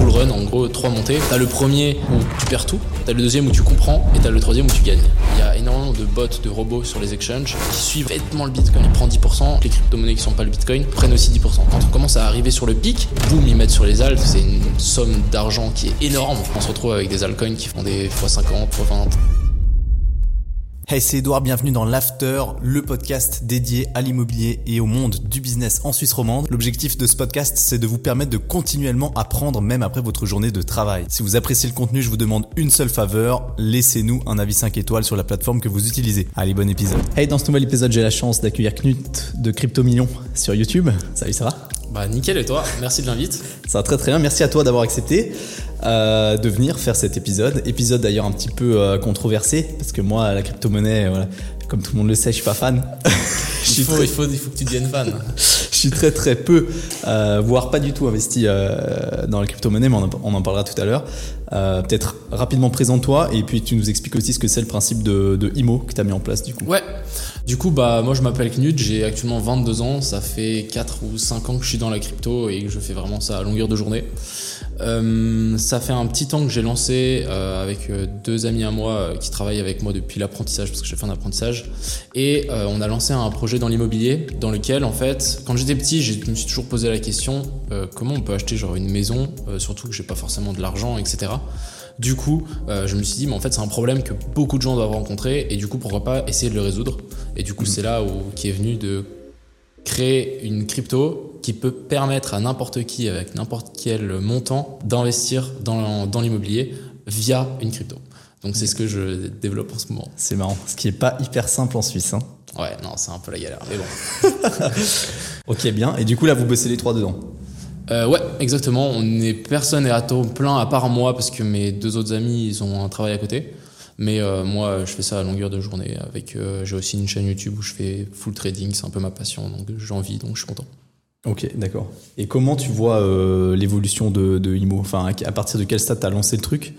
bull run, en gros, trois montées. T'as le premier où tu perds tout, t'as le deuxième où tu comprends, et t'as le troisième où tu gagnes. Il y a énormément de bots, de robots sur les exchanges qui suivent bêtement le bitcoin. Ils prennent 10%, les crypto-monnaies qui sont pas le bitcoin prennent aussi 10%. Quand on commence à arriver sur le pic, boum, ils mettent sur les alts, c'est une somme d'argent qui est énorme. On se retrouve avec des altcoins qui font des x50, x20. Hey, c'est Edouard, bienvenue dans l'After, le podcast dédié à l'immobilier et au monde du business en Suisse romande. L'objectif de ce podcast, c'est de vous permettre de continuellement apprendre même après votre journée de travail. Si vous appréciez le contenu, je vous demande une seule faveur, laissez-nous un avis 5 étoiles sur la plateforme que vous utilisez. Allez, bon épisode. Hey, dans ce nouvel épisode, j'ai la chance d'accueillir Knut de Crypto Million sur YouTube. Salut, ça va? Bah nickel et toi, merci de l'invite. Ça va très très bien, merci à toi d'avoir accepté. Euh, de venir faire cet épisode. Épisode d'ailleurs un petit peu euh, controversé, parce que moi, la crypto-monnaie, voilà, comme tout le monde le sait, je suis pas fan. je suis il, faut, très... il, faut, il faut que tu deviennes fan. je suis très très peu, euh, voire pas du tout investi euh, dans la crypto-monnaie, mais on en, on en, parlera tout à l'heure. Euh, Peut-être rapidement présente-toi et puis tu nous expliques aussi ce que c'est le principe de, de IMO que tu as mis en place du coup. Ouais, du coup, bah, moi je m'appelle Knut, j'ai actuellement 22 ans, ça fait 4 ou 5 ans que je suis dans la crypto et que je fais vraiment ça à longueur de journée. Euh, ça fait un petit temps que j'ai lancé euh, avec euh, deux amis à moi euh, qui travaillent avec moi depuis l'apprentissage parce que j'ai fait un apprentissage. Et on a lancé un projet dans l'immobilier dans lequel en fait quand j'étais petit je me suis toujours posé la question comment on peut acheter genre une maison surtout que j'ai pas forcément de l'argent etc du coup, euh, je me suis dit, mais en fait, c'est un problème que beaucoup de gens doivent rencontrer, et du coup, pourquoi pas essayer de le résoudre. Et du coup, mmh. c'est là où qui est venu de créer une crypto qui peut permettre à n'importe qui, avec n'importe quel montant, d'investir dans, dans l'immobilier via une crypto. Donc c'est ce que je développe en ce moment. C'est marrant, ce qui est pas hyper simple en Suisse. Hein. Ouais, non, c'est un peu la galère, mais bon. ok, bien. Et du coup là, vous bossez les trois dedans? Euh, ouais, exactement. On est personne n'est à temps plein à part moi parce que mes deux autres amis ils ont un travail à côté. Mais euh, moi, je fais ça à longueur de journée. Avec, euh, j'ai aussi une chaîne YouTube où je fais full trading, c'est un peu ma passion, donc j'ai envie, donc je suis content. Ok, d'accord. Et comment tu vois euh, l'évolution de, de IMO? Enfin, à partir de quel stade t'as lancé le truc?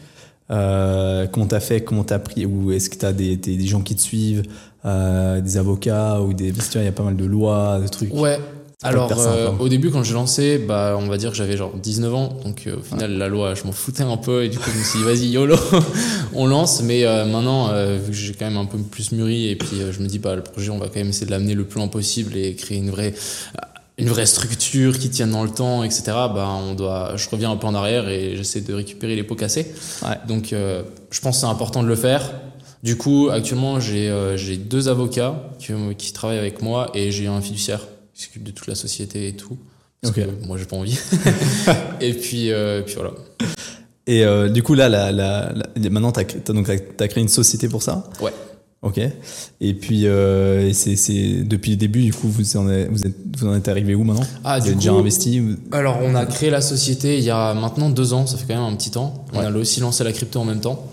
Euh, Comment t'as fait? Comment t'as pris Ou est-ce que t'as des, des, des gens qui te suivent euh, Des avocats ou des il y a pas mal de lois, de trucs. Ouais. Alors, au début, quand j'ai lancé, bah, on va dire que j'avais genre 19 ans. Donc, au final, ouais. la loi, je m'en foutais un peu. Et du coup, je me suis dit, vas-y, YOLO, on lance. Mais maintenant, vu que j'ai quand même un peu plus mûri, et puis je me dis, bah, le projet, on va quand même essayer de l'amener le plus loin possible et créer une vraie, une vraie structure qui tienne dans le temps, etc. Bah, on doit, je reviens un peu en arrière et j'essaie de récupérer les pots cassés. Ouais. Donc, je pense que c'est important de le faire. Du coup, actuellement, j'ai deux avocats qui, qui travaillent avec moi et j'ai un fiduciaire qui s'occupe de toute la société et tout. Parce okay. que moi, j'ai pas envie. et puis, euh, puis voilà. Et euh, du coup, là, la, la, la maintenant, tu as, as, créé une société pour ça? Ouais. Ok. Et puis, euh, c'est depuis le début, du coup, vous en êtes, vous êtes, vous en êtes arrivé où maintenant? Ah, Vous du êtes coup, déjà investi. Alors, on a créé la société il y a maintenant deux ans, ça fait quand même un petit temps. On ouais. a aussi lancé la crypto en même temps.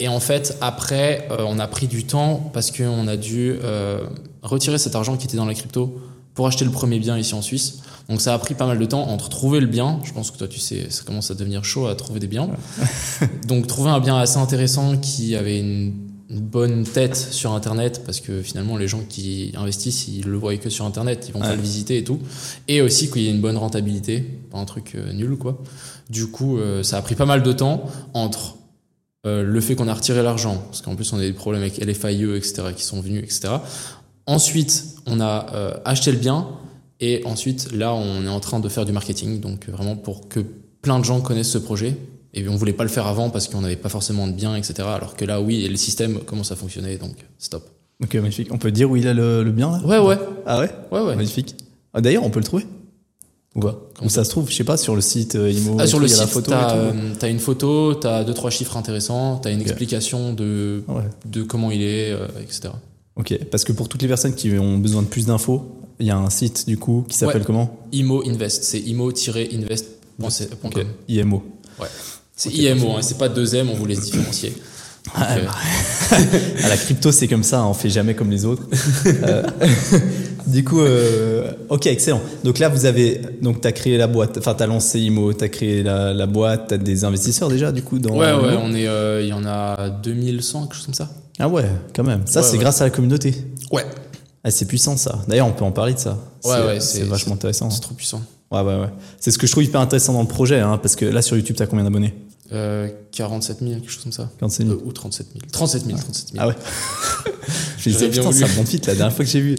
Et en fait, après, euh, on a pris du temps parce qu'on a dû euh, retirer cet argent qui était dans la crypto pour acheter le premier bien ici en Suisse. Donc ça a pris pas mal de temps entre trouver le bien. Je pense que toi tu sais, ça commence à devenir chaud à trouver des biens. Ouais. Donc trouver un bien assez intéressant qui avait une, une, bonne tête sur Internet parce que finalement les gens qui investissent ils le voient que sur Internet, ils vont ouais. pas le visiter et tout. Et aussi qu'il y ait une bonne rentabilité, pas un truc euh, nul quoi. Du coup euh, ça a pris pas mal de temps entre euh, le fait qu'on a retiré l'argent, parce qu'en plus on a des problèmes avec LFIE, etc., qui sont venus, etc. Ensuite, on a acheté le bien et ensuite, là, on est en train de faire du marketing, donc vraiment pour que plein de gens connaissent ce projet. Et on voulait pas le faire avant parce qu'on n'avait pas forcément de biens, etc. Alors que là, oui, et le système commence à fonctionner, donc stop. Ok, magnifique. On peut dire où il a le, le bien là? Ouais, ouais. Ah ouais? Ouais, ouais. Magnifique. Ah, D'ailleurs, on peut le trouver ou pas? Où ça se trouve Je sais pas, sur le site euh, IMO. Ah, sur le y a site, la photo t'as euh, une photo, t'as deux trois chiffres intéressants, t'as une okay. explication de ouais. de comment il est, euh, etc. Ok, parce que pour toutes les personnes qui ont besoin de plus d'infos, il y a un site du coup qui s'appelle ouais. comment? IMO Invest, c'est imo-invest.com. Okay. IMO. Ouais. C'est okay, IMO, hein, c'est pas deux M, on vous laisse différencier. Ah, Donc, euh... à la crypto, c'est comme ça, hein, on fait jamais comme les autres. euh, du coup, euh, ok, excellent. Donc là, vous avez, donc t'as créé la boîte, enfin t'as lancé IMO, t'as créé la, la boîte, t'as des investisseurs déjà du coup dans. Ouais, ouais, on est, il y en a 2100, quelque chose comme ça. Ah ouais, quand même. Ça, ouais, c'est ouais. grâce à la communauté. Ouais. Ah, c'est puissant ça. D'ailleurs, on peut en parler de ça. Ouais, ouais, c'est vachement intéressant. C'est trop puissant. Ouais, ouais, ouais. C'est ce que je trouve hyper intéressant dans le projet, hein, parce que là, sur YouTube, t'as combien d'abonnés? Euh, 47 000, quelque chose comme ça. 47 000. Euh, ou 37 000. 37 000, 37 000. Ah ouais Je disais, putain, ça monte vite la dernière fois que j'ai vu.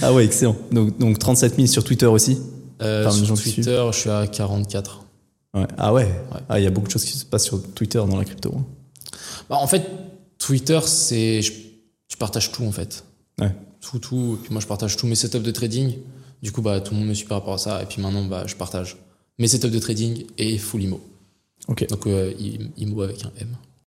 Ah ouais, excellent. Donc, donc 37 000 sur Twitter aussi? Euh, Sur Twitter, je suis à 44. Ouais. Ah ouais, Ah, il y a beaucoup de choses qui se passent sur Twitter dans la crypto. Hein. Bah, en fait, Twitter, c'est. Je, je, partage tout en fait. Ouais. Tout, tout. Et puis moi, je partage tous mes setups de trading. Du coup, bah, tout le monde me suit par rapport à ça. Et puis maintenant, bah, je partage mes setups de trading et full IMO. Ok. Donc, euh, IMO avec un M.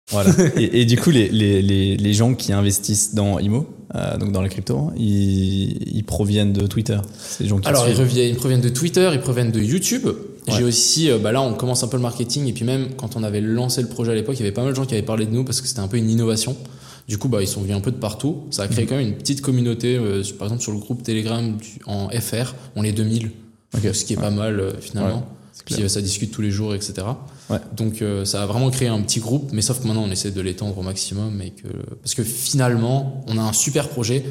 Voilà. et, et, du coup, les, les, les, les, gens qui investissent dans IMO, euh, donc dans la crypto, ils, ils proviennent de Twitter. Gens qui Alors, ils, reviennent, ils proviennent de Twitter, ils proviennent de YouTube. J'ai aussi, euh, bah là, on commence un peu le marketing. Et puis même, quand on avait lancé le projet à l'époque, il y avait pas mal de gens qui avaient parlé de nous parce que c'était un peu une innovation. Du coup, bah, ils sont venus un peu de partout. Ça a créé mhm. quand même une petite communauté. Euh, par exemple, sur le groupe Telegram en FR, on est 2000. Ce qui est pas mal euh, finalement. Puis euh, ça discute tous les jours, etc. Donc ça a vraiment créé un petit groupe, mais sauf que maintenant on essaie de l'étendre au maximum. Et que... Parce que finalement, on a un super projet.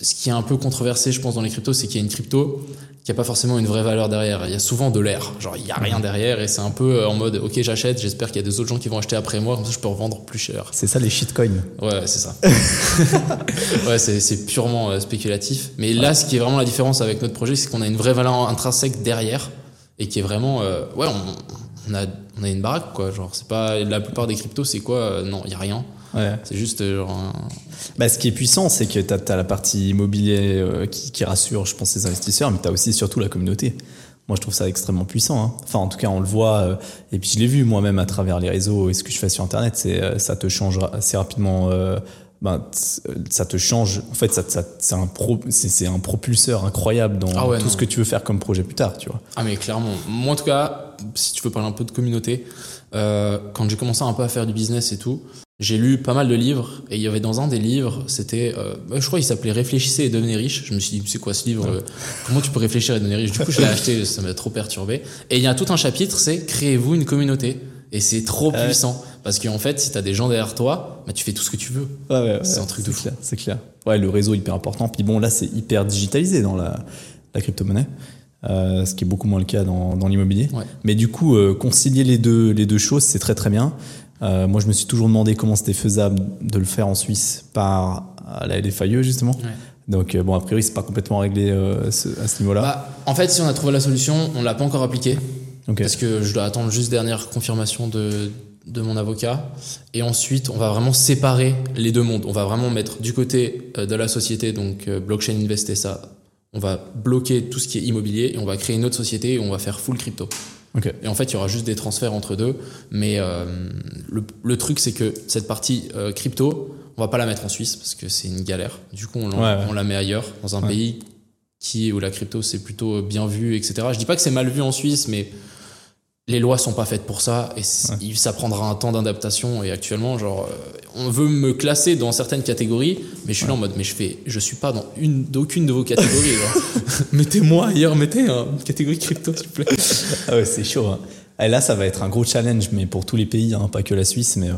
Ce qui est un peu controversé, je pense, dans les cryptos, c'est qu'il y a une crypto qui a pas forcément une vraie valeur derrière. Il y a souvent de l'air. Genre, il y a rien mhm. derrière et c'est un peu en mode, ok, j'achète, j'espère qu'il y a des autres gens qui vont acheter après moi, comme ça je peux revendre plus cher. C'est ça les shitcoins. Ouais, c'est ça. ouais, c'est purement euh, spéculatif. Mais là, ce qui est vraiment la différence avec notre projet, c'est qu'on a une vraie valeur intrinsèque derrière et qui est vraiment, euh, ouais, on, on, a, on a une baraque, quoi. Genre, c'est pas, la plupart des cryptos, c'est quoi? Euh, non, il y a rien. Ouais. C'est juste genre un... bah, ce qui est puissant, c'est que tu as, la partie immobilier euh, qui, qui, rassure, je pense, les investisseurs, mais tu as aussi surtout la communauté. Moi, je trouve ça extrêmement puissant. Hein. Enfin, en tout cas, on le voit. Euh, et puis, je l'ai vu moi-même à travers les réseaux et ce que je fais sur Internet. C'est euh, ça te change assez rapidement. ben, ça te change. En fait, ça, ça c'est un pro, c'est un propulseur incroyable dans ah tout ce que tu veux faire comme projet plus tard, tu vois. Ah mais clairement. Moi, en tout cas, si tu veux parler un peu de communauté, quand j'ai commencé un peu à faire du business et tout, j'ai lu pas mal de livres et il y avait dans un des livres, c'était, euh, je crois, il s'appelait Réfléchissez et devenez riche. Je me suis dit, c'est quoi ce livre euh, Comment tu peux réfléchir et devenir riche? Du coup, je l'ai acheté, ça m'a trop perturbé. Et il y a tout un chapitre, c'est créez-vous une communauté. Et c'est trop puissant parce qu'en fait, si t'as des gens derrière toi, bah, tu fais tout ce que tu veux. Ouais, ouais, c'est un truc de fou. C'est clair. Ouais, le réseau est hyper important. Puis bon, là, c'est hyper digitalisé dans la, la crypto-monnaie. Euh, ce qui est beaucoup moins le cas dans, dans l'immobilier. Ouais. Mais du coup, euh, concilier les deux, les deux choses, c'est très très bien. Euh, moi, je me suis toujours demandé comment c'était faisable de le faire en Suisse par la LFAE, justement. Ouais. Donc, euh, bon, a priori, c'est pas complètement réglé euh, ce, à ce niveau-là. Bah, en fait, si on a trouvé la solution, on l'a pas encore appliquée. Okay. Parce que je dois attendre juste dernière confirmation de, de mon avocat. Et ensuite, on va vraiment séparer les deux mondes. On va vraiment mettre du côté de la société, donc Blockchain Invest et ça, on va bloquer tout ce qui est immobilier et on va créer une autre société et on va faire full crypto. Okay. Et en fait, il y aura juste des transferts entre deux. Mais euh, le, le, truc, c'est que cette partie euh, crypto, on va pas la mettre en Suisse parce que c'est une galère. Du coup, on, ouais, ouais. on la met ailleurs, dans un ouais. pays qui où la crypto c'est plutôt bien vu, etc. Je dis pas que c'est mal vu en Suisse, mais les lois sont pas faites pour ça et ouais. ça prendra un temps d'adaptation et actuellement genre euh, on veut me classer dans certaines catégories mais je suis ouais. là en mode mais je fais je suis pas dans une d'aucune de vos catégories mettez-moi ailleurs mettez une catégorie crypto s'il vous plaît ah ouais c'est chaud hein. et là ça va être un gros challenge mais pour tous les pays hein, pas que la Suisse mais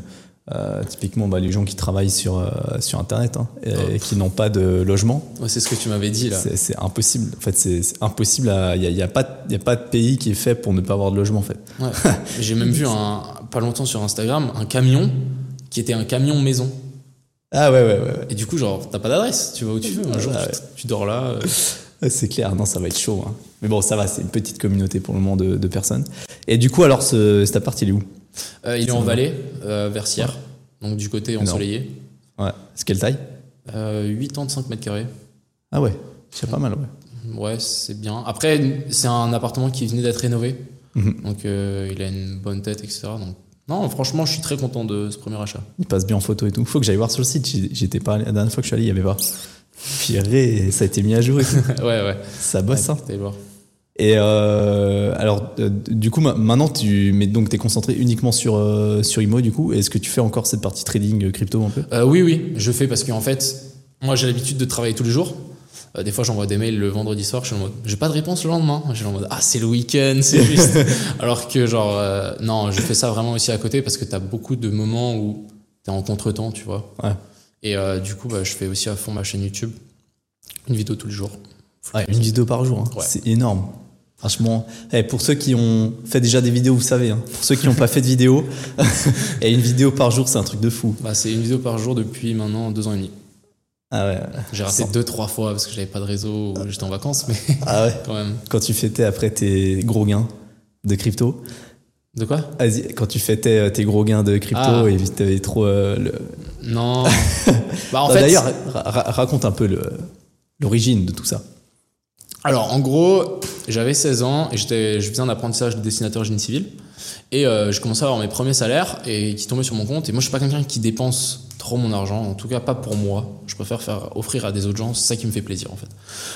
euh, typiquement bah, les gens qui travaillent sur euh, sur internet hein, et, oh. qui n'ont pas de logement. Ouais, c'est ce que tu m'avais dit là. C'est impossible. En fait c'est impossible il y a, y a, pas y a pas de pays qui est fait pour ne pas avoir de logement en fait. Ouais. j'ai même vu un, pas longtemps sur Instagram un camion qui était un camion maison. Ah ouais ouais ouais, et du coup genre t'as pas d'adresse. Tu vas où tu veux un jour ah, tu, tu, dors là euh... c'est clair. Non ça va être chaud hein. mais bon ça va c'est une petite communauté pour le moment de, de personnes. Et du coup alors ce, cet appart il est où? Euh, il est, est en vallée, euh, vers Sierre, ouais. donc du côté ensoleillé. Ouais. C'est quelle taille? Euh, 85 mètres carrés. Ah ouais, c'est pas mal, ouais. Ouais, c'est bien. Après, c'est un appartement qui venait d'être rénové, -hmm. donc euh, il a une bonne tête, etc. Donc non, franchement, je suis très content de ce premier achat. Il passe bien en photo et tout. Faut que j'aille voir sur le site. J'étais pas la dernière fois que je suis allé, il y avait pas. Puis ça a été mis à jour et tout. ouais, ouais. Ça bosse, ouais, hein. voir. Et euh, alors, euh, du coup, maintenant, tu mais donc es concentré uniquement sur euh, sur Imo, du coup. Est-ce que tu fais encore cette partie trading crypto un peu? Oui, oui, je fais parce qu'en fait, moi, j'ai l'habitude de travailler tous les jours. Des fois, j'envoie des mails le vendredi soir. Je suis en mode, j'ai pas de réponse le lendemain. Je suis en mode, ah, c'est le week-end, c'est juste. alors que genre, non, je fais ça vraiment aussi à côté parce que t'as beaucoup de moments où t'es en contretemps, tu vois. Ouais. Et du coup, bah, je fais aussi à fond ma chaîne YouTube, une vidéo tous les jours. Ouais, une vidéo par jour, hein. ouais. c'est énorme. Franchement, eh, pour ceux qui ont fait déjà des vidéos, vous savez, hein. pour ceux qui n'ont pas fait de vidéo, et une vidéo par jour, c'est un truc de fou. Bah, c'est une vidéo par jour depuis maintenant deux ans et demi. Ah ouais. J'ai raté deux, trois fois parce que j'avais pas de réseau ou j'étais en vacances, mais Ah ouais. quand même. Quand tu fêtais après tes gros gains de crypto, De quoi? Quand tu fêtais euh, tes gros gains de crypto Ah. et t'avais trop euh, le. Non. bah, en fait, D'ailleurs, ra- ra- raconte un peu l'origine de tout ça. Alors, en gros, j'avais 16 ans et j'étais, je faisais un apprentissage de dessinateur génie civil. Et euh, je commençais à avoir mes premiers salaires et qui tombaient sur mon compte. Et moi, je suis pas quelqu'un qui dépense trop mon argent, en tout cas pas pour moi. Je préfère faire offrir à des autres gens, c'est ça qui me fait plaisir en fait.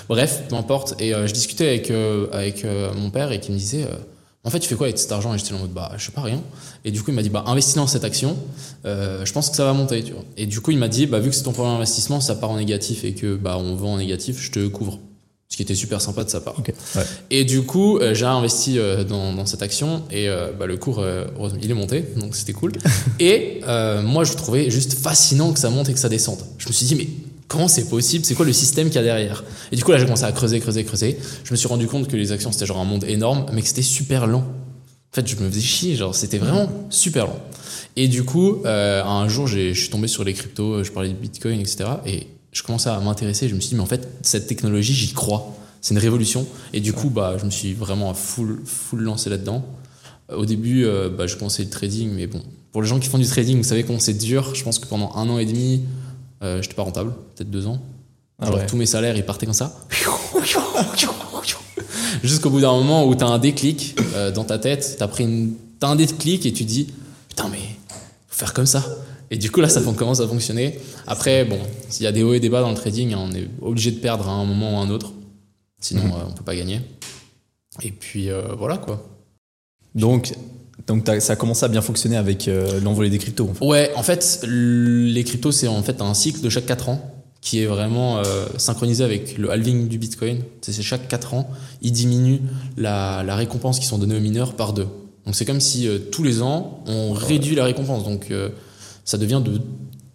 Bref, peu importe. Et euh, je discutais avec, euh, avec euh, mon père et qui me disait euh, En fait, tu fais quoi avec cet argent? Et j'étais en mode Bah, je sais pas rien. Et du coup, il m'a dit Bah, investis dans cette action, euh, je pense que ça va monter. Tu vois. Et du coup, il m'a dit Bah, vu que c'est ton premier investissement, ça part en négatif et que bah, on vend en négatif, je te couvre. Ce qui était super sympa de sa part. Ouais. Et du coup, euh, j'ai investi euh, dans, dans cette action et euh, bah, le cours, heureusement, il est monté, donc c'était cool. et moi, je trouvais juste fascinant que ça monte et que ça descende. Je me suis dit, mais comment c'est possible? C'est quoi le système qu'il y a derrière? Et du coup, là, j'ai commencé à creuser, creuser, creuser. Je me suis rendu compte que les actions, c'était genre un monde énorme, mais que c'était super lent. En fait, je me faisais chier, genre, c'était vraiment super lent. Et du coup, un jour, j'ai- je suis tombé sur les cryptos, je parlais de Bitcoin, etc. Et je commençais à m'intéresser. Je me suis dit, mais en fait, cette technologie, j'y crois. C'est une révolution. Et du coup, bah, je me suis vraiment à full, full lancé là-dedans. Euh, Au début, euh, bah, je commençais le trading, mais bon, pour les gens qui font du trading, vous savez comment c'est dur. Je pense que pendant un an et demi, euh, j'étais pas rentable, peut-être deux ans. Ah Genre, ouais. tous mes salaires, ils partaient comme ça. Jusqu'au bout d'un moment où t'as un déclic euh, dans ta tête, t'as pris une, t'as un déclic et tu dis, putain, mais faut faire comme ça. Et du coup, là, ça commence à fonctionner. Après, bon, s'il y a des hauts et des bas dans le trading, hein, on est obligé de perdre à un moment ou à un autre. Sinon, Mhm. euh, on peut pas gagner. Et puis, euh, voilà, quoi. Donc, donc ça a commencé à bien fonctionner avec euh, l'envolée des cryptos. en fait. Ouais, en fait, les cryptos, c'est en fait un cycle de chaque 4 ans qui est vraiment synchronisé avec le halving du Bitcoin. C'est c'est chaque 4 ans, il diminue la, la récompense qui sont données aux mineurs par deux. Donc c'est comme si euh, tous les ans, on réduit la récompense. Donc euh, ça devient de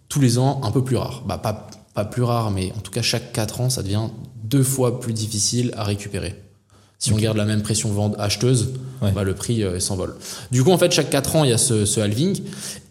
tous les ans un peu plus rare. Bah, pas, pas plus rare, mais en tout cas, chaque 4 ans, ça devient deux fois plus difficile à récupérer. Si on garde la même pression vente acheteuse, Ouais. bah, le prix euh, s'envole. Du coup, en fait, chaque 4 ans, il y a ce, ce halving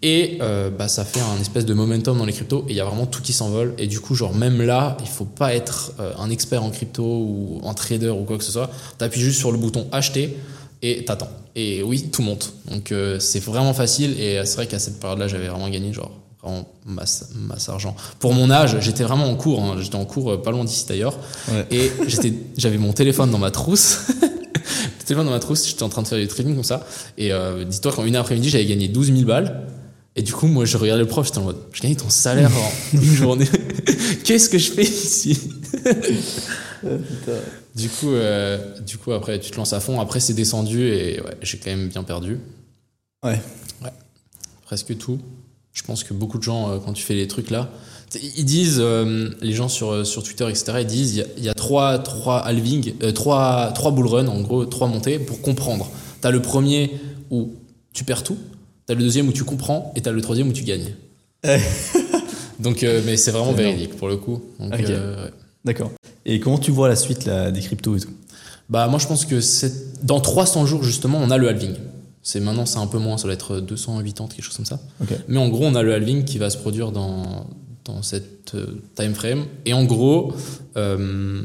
et euh, bah, ça fait un espèce de momentum dans les cryptos et il y a vraiment tout qui s'envole. Et du coup, genre, même là, il faut pas être euh, un expert en crypto ou en trader ou quoi que ce soit. Tu appuies juste sur le bouton acheter et t'attends. Et oui, tout monte. Donc, euh, c'est vraiment facile et c'est vrai qu'à cette période-là, j'avais vraiment gagné, genre, vraiment masse, masse argent. Pour mon âge, j'étais vraiment en cours. hein. J'étais en cours euh, pas loin d'ici d'ailleurs. Ouais. Et j'étais, j'avais mon téléphone dans ma trousse. le téléphone dans ma trousse, j'étais en train de faire du trading comme ça. Et euh, dis-toi qu'en une après-midi, j'avais gagné 12 000 balles. Et du coup, moi, je regardais le prof, j'étais en mode, je gagne ton salaire en une journée. Qu'est-ce que je fais ici? Du coup, euh, du coup, après, tu te lances à fond. Après, c'est descendu et ouais, j'ai quand même bien perdu. Ouais. Presque tout. Je pense que beaucoup de gens, euh, quand tu fais les trucs là, ils disent, euh, les gens sur, sur Twitter, etc., ils disent, il y a, il y a trois, trois halving, trois, trois bull run, en gros, trois montées pour comprendre. T'as le premier où tu perds tout, t'as le deuxième où tu comprends, et t'as le troisième où tu gagnes. Ouais. Donc, mais c'est vraiment véridique pour le coup. Donc, ouais. D'accord. Et comment tu vois la suite là, des cryptos et tout? Bah moi je pense que c'est dans 300 jours justement on a le halving. C'est maintenant c'est un peu moins, ça doit être 280 quelque chose comme ça. Mais en gros on a le halving qui va se produire dans dans cette euh, time frame et en gros euh,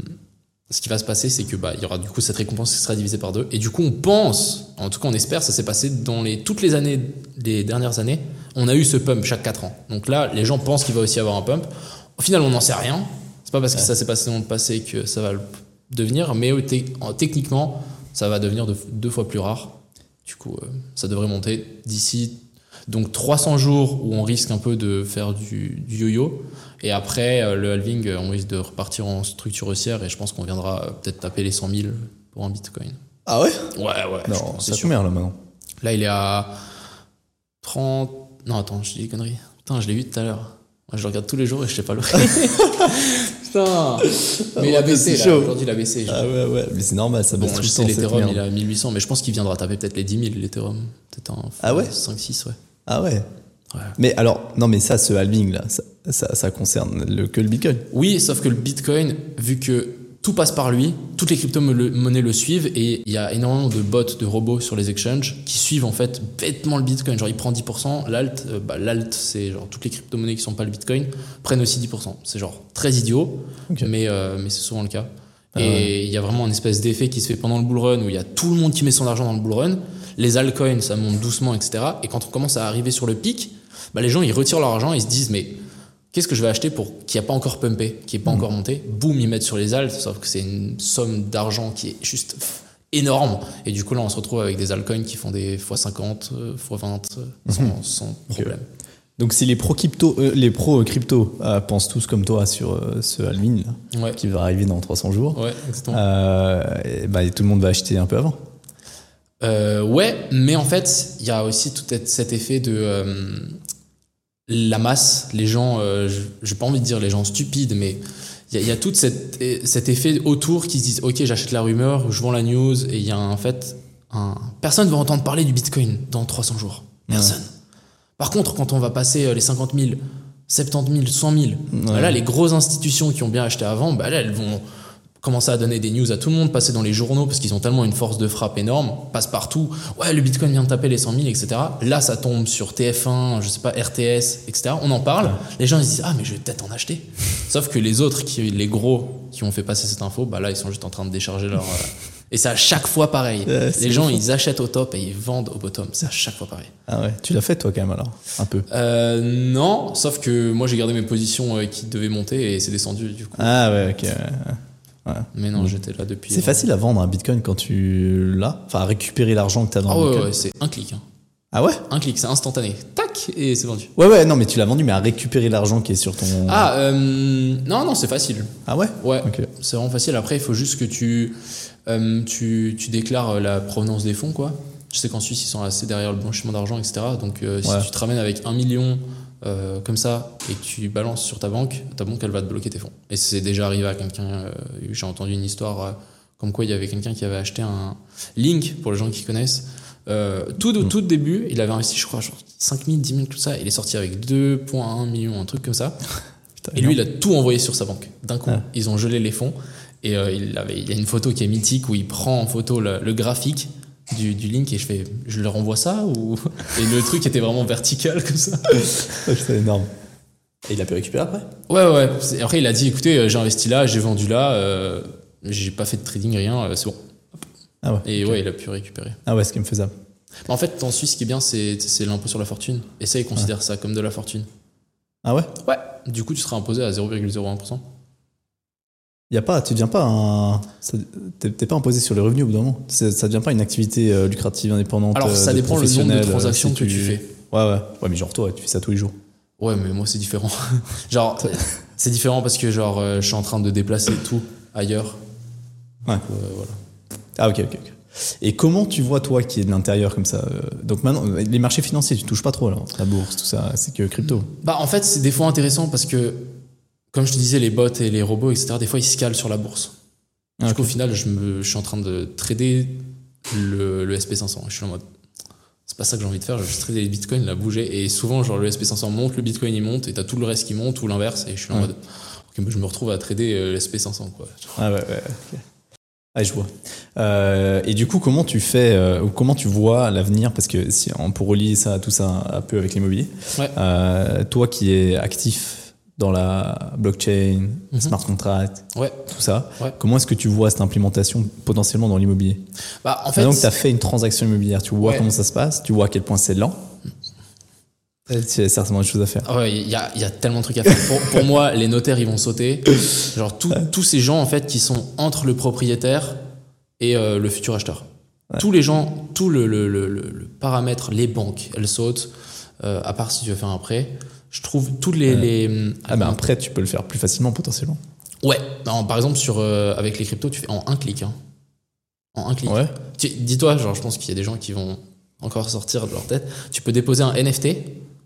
ce qui va se passer c'est que bah il y aura du coup cette récompense qui sera divisée par deux et du coup on pense en tout cas on espère ça s'est passé dans les toutes les années des dernières années on a eu ce pump chaque 4 ans. Donc là les gens pensent qu'il va aussi y avoir un pump. Au final on n'en sait rien. C'est pas parce que ça s'est passé dans le passé que ça va le devenir, mais te- en- techniquement, ça va devenir de- deux fois plus rare. Du coup, euh, ça devrait monter d'ici donc 300 jours où on risque un peu de faire du, du yo-yo, et après euh, le halving, euh, on risque de repartir en structure haussière, et je pense qu'on viendra peut-être taper les 100 000 pour un bitcoin. Ah ouais? Ouais, ouais, Non, c'est combien là maintenant? Là, il est à 30. Non, attends, je dis des conneries. Putain, je l'ai vu tout à l'heure. Moi, je le regarde tous les jours et je sais pas le Putain Mais il a baissé, là. Aujourd'hui, il a baissé. Ah ouais, ouais, mais c'est normal, ça Bon, baisse tout je le temps, l'Ethereum, il est à 1800, mais je pense qu'il viendra taper peut-être les 10 000, l'Ethereum. Peut-être un. Ah ouais 5-6, ouais. Ah ouais Ouais. Mais alors, non, mais ça, ce halving là, ça, ça, ça concerne le, que le bitcoin. Oui, sauf que le Bitcoin, vu que tout passe par lui, toutes les crypto-monnaies le suivent et il y a énormément de bots, de robots sur les exchanges qui suivent en fait bêtement le Bitcoin. Genre il prend 10%, l'alt, euh, bah, l'alt c'est genre toutes les crypto-monnaies qui sont pas le Bitcoin prennent aussi 10%. C'est genre très idiot, mais, euh, mais c'est souvent le cas. Ah et il y a vraiment une espèce d'effet qui se fait pendant le bull run où il y a tout le monde qui met son argent dans le bull run. Les altcoins ça monte doucement, etc. Et quand on commence à arriver sur le pic, bah, les gens ils retirent leur argent, ils se disent mais Qu'est-ce que je vais acheter pour qui a pas encore pumpé, qui est pas hmm. encore monté Boum, ils mettent sur les alts, sauf que c'est une somme d'argent qui est juste énorme. Et du coup, là, on se retrouve avec des altcoins qui font des x50, x20 sans, problème. Donc, si les pro crypto, euh, les pro crypto euh, pensent tous comme toi sur euh, ce halving qui va arriver dans 300 jours, ouais, et bah, tout le monde va acheter un peu avant. ouais, mais en fait, il y a aussi tout cet effet de la masse, les gens, euh, j'ai pas envie de dire les gens stupides, mais il y, a, tout cet, effet autour qui se disent ok j'achète la rumeur, je vends la news et il y a en fait un personne va entendre parler du Bitcoin dans 300 jours, personne. Par contre quand on va passer euh, les 50 000, 70 000, 100 000, là les grosses institutions qui ont bien acheté avant, bah là elles vont commencer à donner des news à tout le monde, passer dans les journaux parce qu'ils ont tellement une force de frappe énorme, passe partout. Ouais, le Bitcoin vient de taper les 100 000, etc. Là, ça tombe sur TF1, je sais pas, RTS, etc. On en parle. Les gens ils se disent ah mais je vais peut-être en acheter. Sauf que les autres, qui, les gros, qui ont fait passer cette info, bah là ils sont juste en train de décharger leur. Euh, et c'est à chaque fois pareil. les gens, ils achètent au top et ils vendent au bottom. C'est à chaque fois pareil. Ah ouais. Tu l'as fait toi quand même alors, un peu? Euh, non, sauf que moi j'ai gardé mes positions euh, qui devaient monter et c'est descendu du coup. Ah ouais, ok. Mais non, j'étais là depuis. C'est facile à vendre un bitcoin quand tu l'as Enfin, à récupérer l'argent que tu as dans le ah bitcoin ouais, c'est un clic. Hein. Ah ouais? Un clic, c'est instantané. Tac, et c'est vendu. Ouais, ouais, non, mais tu l'as vendu, mais à récupérer l'argent qui est sur ton. Ah, euh, non, non, c'est facile. Ah ouais? Ouais, c'est vraiment facile. Après, il faut juste que tu, euh, tu, tu déclares la provenance des fonds, quoi. Je sais qu'en Suisse, ils sont assez derrière le blanchiment d'argent, etc. Donc, euh, si tu te ramènes avec un million euh, comme ça et que tu balances sur ta banque, ta banque elle va te bloquer tes fonds. Et c'est déjà arrivé à quelqu'un, euh, j'ai entendu une histoire euh, comme quoi il y avait quelqu'un qui avait acheté un Link, pour les gens qui connaissent. tout de mm. tout début, il avait investi, je crois, genre 5 000, 10 000, tout ça. Il est sorti avec 2,1 millions, un truc comme ça. et lui, il a tout envoyé sur sa banque. D'un coup, ils ont gelé les fonds. Et il, avait, il y a une photo qui est mythique où il prend en photo le graphique du, du, link et je fais je leur envoie ça ou et le truc était vraiment vertical comme ça. C'est énorme. Et il a pu récupérer après? Ouais ouais après il a dit écoutez euh, j'ai investi là j'ai vendu là euh, j'ai pas fait de trading rien euh, c'est bon. Ah ouais, et ouais il a pu récupérer. Ah ouais ce qui me faisait en fait en Suisse ce qui est bien c'est l'impôt sur la fortune. Et ça ils considèrent ça comme de la fortune. Ah ouais? Ouais. Du coup tu seras imposé à 0,01% y a pas, tu deviens pas un, t'es pas imposé sur les revenus au bout d'un moment. Ça devient pas une activité euh, lucrative indépendante. Alors ça euh, dépend le nombre de transactions que tu... fais. Ouais ouais. Ouais mais genre toi, tu fais ça tous les jours. Ouais mais moi c'est différent. genre c'est différent parce que genre euh, je suis en train de déplacer tout ailleurs. Ouais. voilà. Ah ok ok ok. Et comment tu vois toi qui est de l'intérieur comme ça Donc maintenant les marchés financiers, tu touches pas trop là, la bourse, tout ça, c'est que crypto. Bah en fait c'est des fois intéressant parce que comme je te disais, les bots et les robots, etc., des fois, ils se calent sur la bourse. Du coup, au final, je, me, je suis en train de trader le, le SP500. Je suis en mode, c'est pas ça que j'ai envie de faire, je vais juste trader les bitcoins, la bouger. Et souvent, genre, le SP500 monte, le bitcoin il monte, et t'as tout le reste qui monte, ou l'inverse. Et je suis en mode, ok, je me retrouve à trader euh, le SP500, quoi. Ah ouais, ouais, ok. Ah, je vois. Euh, et du coup, comment tu fais, euh, ou comment tu vois l'avenir? Parce que si on peut relier ça, tout ça un peu avec l'immobilier. Ouais. Euh, toi qui es actif dans la blockchain, mhm. smart contract, ouais. tout ça. Comment est-ce que tu vois cette implémentation potentiellement dans l'immobilier? Bah, en fait, Donc, tu as fait une transaction immobilière, tu vois comment ça se passe, tu vois à quel point c'est lent. C'est certainement des choses à faire. Il y, a, y, a, tellement de trucs à faire. pour, moi, les notaires, ils vont sauter. Genre, tous ces gens, en fait, qui sont entre le propriétaire et euh, le futur acheteur. Tous les gens, tout le, le, le, le, paramètre, les banques, elles sautent, euh, à part si tu veux faire un prêt. Je trouve tous les. les ah ben un prêt, tu peux le faire plus facilement potentiellement. Ouais. par exemple, sur, euh, avec les cryptos, tu fais en un clic. Hein. En un clic. Ouais. Dis-toi, genre, je pense qu'il y a des gens qui vont encore sortir de leur tête. Tu peux déposer un NFT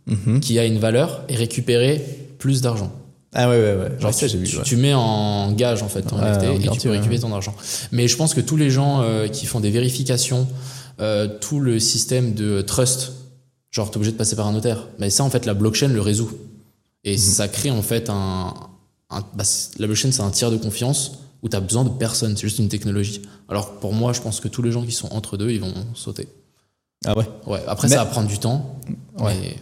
mm-hmm. qui a une valeur et récupérer plus d'argent. Ah ouais, ouais, ouais. Genre, tu, vu, tu, mets en gage, en fait, ton NFT et tu peux récupérer ton argent. Mais je pense que tous les gens euh, qui font des vérifications, euh, tout le système de trust Genre, t'es obligé de passer par un notaire. Mais ça, en fait, la blockchain le résout. Et mhm. ça crée, en fait, un. un bah, la blockchain, c'est un tiers de confiance où tu as besoin de personne, c'est juste une technologie. Alors pour moi, je pense que tous les gens qui sont entre deux, ils vont sauter. Ah ouais? Ouais, après Mais- ça va prendre du temps. Ouais. mais-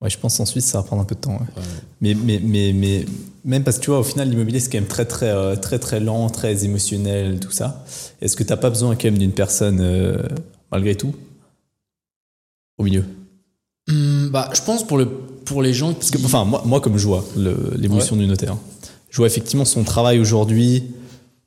Ouais, je pense en Suisse, ça va prendre un peu de temps. ouais. ouais. Mais, mais, mais, mais même parce que tu vois, au final, l'immobilier, c'est quand même très, très, euh, très, très lent, très émotionnel, tout ça. Est-ce que t'as pas besoin quand même d'une personne, euh, malgré tout, au milieu Hum, bah, je pense pour, le, pour les gens qui... Parce que, enfin, moi, moi comme je vois l'évolution du notaire, je vois effectivement son travail aujourd'hui,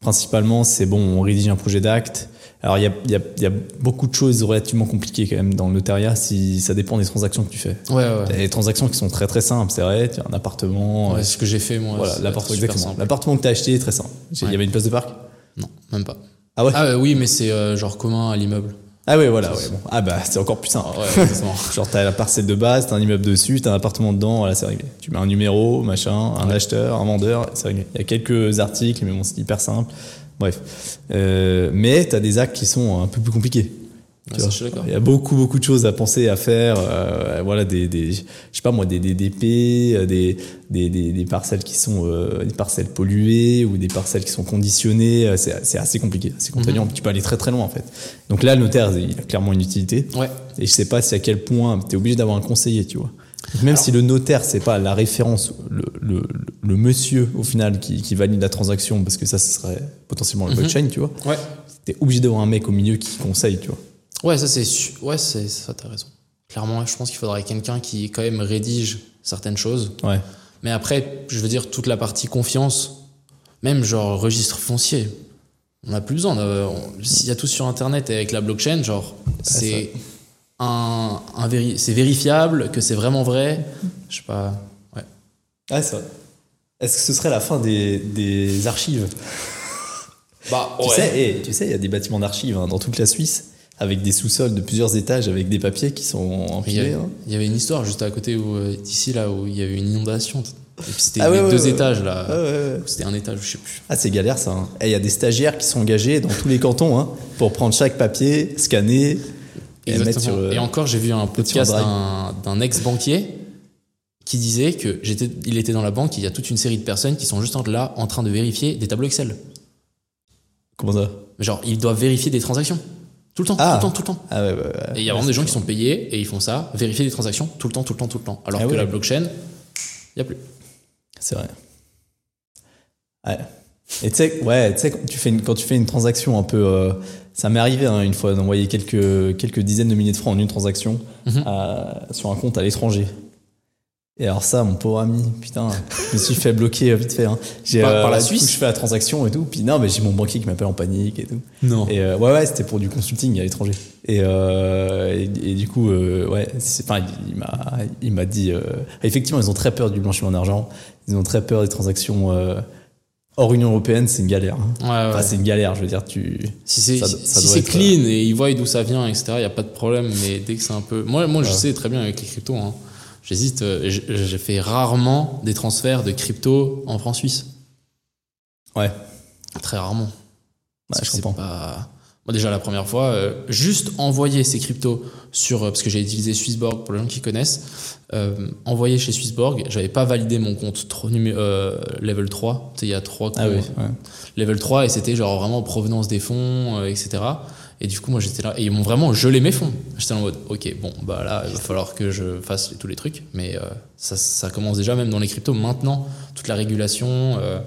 principalement, c'est bon, on rédige un projet d'acte. Alors, il y a, il y, y a beaucoup de choses relativement compliquées quand même dans le notariat, si ça dépend des transactions que tu fais. Ouais, ouais. Il y a des transactions qui sont très très simples, c'est vrai, tu as un appartement, Ouais, euh, ce que j'ai fait moi. voilà, l'appartement. L'appartement que tu as acheté est très simple. Il y avait une place de parc? Non, même pas. Ah ouais? Ah oui, mais c'est euh, genre commun à l'immeuble. Ah ouais, voilà, ouais, bon. Ah bah, c'est encore plus simple. Ouais. Genre, t'as la parcelle de base, t'as un immeuble dessus, t'as un appartement dedans, voilà, c'est réglé. Tu mets un numéro, machin, un Ouais. acheteur, un vendeur, c'est réglé. Il y a quelques articles, mais bon, c'est hyper simple. Bref. Euh, mais t'as des actes qui sont un peu plus compliqués. Ça, je suis d'accord. Il y a beaucoup, beaucoup de choses à penser, à faire. euh, voilà, des, des, je sais pas moi, des, des DP, euh, des, des, des, des parcelles qui sont euh, des parcelles polluées ou des parcelles qui sont conditionnées. euh, C'est assez compliqué, c'est contraignant. Mhm. Tu peux aller très, très loin en fait. Donc là, le notaire, il a clairement une utilité. Ouais. Et je sais pas si à quel point tu es obligé d'avoir un conseiller, tu vois. Donc même si le notaire, c'est pas la référence, le, le, le monsieur au final qui, qui valide la transaction, parce que ça, ce serait potentiellement le Mhm. blockchain, tu vois. Ouais. Tu es obligé d'avoir un mec au milieu qui conseille, tu vois. Ouais, ça c'est ouais, c'est ça t'as raison. Clairement, je pense qu'il faudrait quelqu'un qui quand même rédige certaines choses. Ouais. Mais après, je veux dire toute la partie confiance, même genre registre foncier. On n'a plus besoin. de- on- S'il y a tout sur internet et avec la blockchain, genre c'est un, un véri- c'est vérifiable que c'est vraiment vrai. Je sais pas. Ouais. Ah, c'est vrai. Est-ce que ce serait la fin des, des archives? Bah Tu sais, eh, tu sais, il y a des bâtiments d'archives hein, dans toute la Suisse, avec des sous-sols de plusieurs étages, avec des papiers qui sont Il y, empilés. a- hein. il y avait une histoire juste à côté où euh, d'ici là où il y avait une inondation. Et puis c'était Ah ouais, deux ouais. étages là. C'était un étage, je sais plus. Ah, c'est galère ça. hein. Eh, Il y a des stagiaires qui sont engagés dans tous les cantons hein, pour prendre chaque papier, scanner et sur. euh, Et encore, j'ai vu un podcast d'un ex-banquier qui disait que j'étais, il était dans la banque, il y a toute une série de personnes qui sont juste là en train de vérifier des tableaux Excel. Comment ça? Genre, ils doivent vérifier des transactions. Tout le temps, Ah. tout le temps, tout le temps. Ah ouais, ouais, ouais. Et il y a vraiment des gens qui sont payés et ils font ça, vérifier des transactions tout le temps, tout le temps, tout le temps. Alors Ah que la blockchain, il n'y a plus. C'est vrai. Ouais. Et tu sais, ouais, tu sais, quand tu fais une, quand tu fais une transaction un peu, euh, ça m'est arrivé hein, une fois d'envoyer quelques quelques dizaines de milliers de francs en une transaction Mhm. à- sur un compte à l'étranger. Et alors ça, mon pauvre ami, putain, je me suis fait bloquer vite fait. Hein. J'ai, Par- par la coup, Suisse Je fais la transaction et tout. Puis non, mais j'ai mon banquier qui m'appelle en panique et tout. Non. Et euh, ouais, ouais, c'était pour du consulting à l'étranger. Et, euh, et, et du coup, euh, ouais, c'est- enfin, il, il m'a, il m'a dit, euh, effectivement, ils ont très peur du blanchiment d'argent. Ils ont très peur des transactions euh, hors Union européenne. C'est une galère. hein. Ouais, ouais. Enfin, c'est une galère. Je veux dire, tu. Si c'est Ça- si- ça si doit c'est être, clean et ils voient d'où ça vient, etc., il n'y a pas de problème. Mais dès que c'est un peu. Moi, moi je Ouais. sais très bien avec les cryptos. hein. J'hésite. euh, J'ai fait rarement des transferts de crypto en francs suisses. Ouais. Très rarement. Ouais, je comprends. Pas... Moi, déjà, la première fois, euh, juste envoyer ces cryptos sur. euh, Parce que j'ai utilisé Swissborg pour les gens qui connaissent. Euh, envoyer chez Swissborg, j'avais pas validé mon compte trop, numé- euh, level 3. Tu sais, il y a trois Ah oui. ouais. level 3 et c'était genre vraiment provenance des fonds, euh, etc. Et du coup, moi j'étais là et ils m'ont vraiment gelé mes fonds. J'étais en mode, ok, bon, bah là, il va falloir que je fasse tous les trucs. Mais euh, ça, ça commence déjà même dans les cryptos. Maintenant, toute la régulation, euh,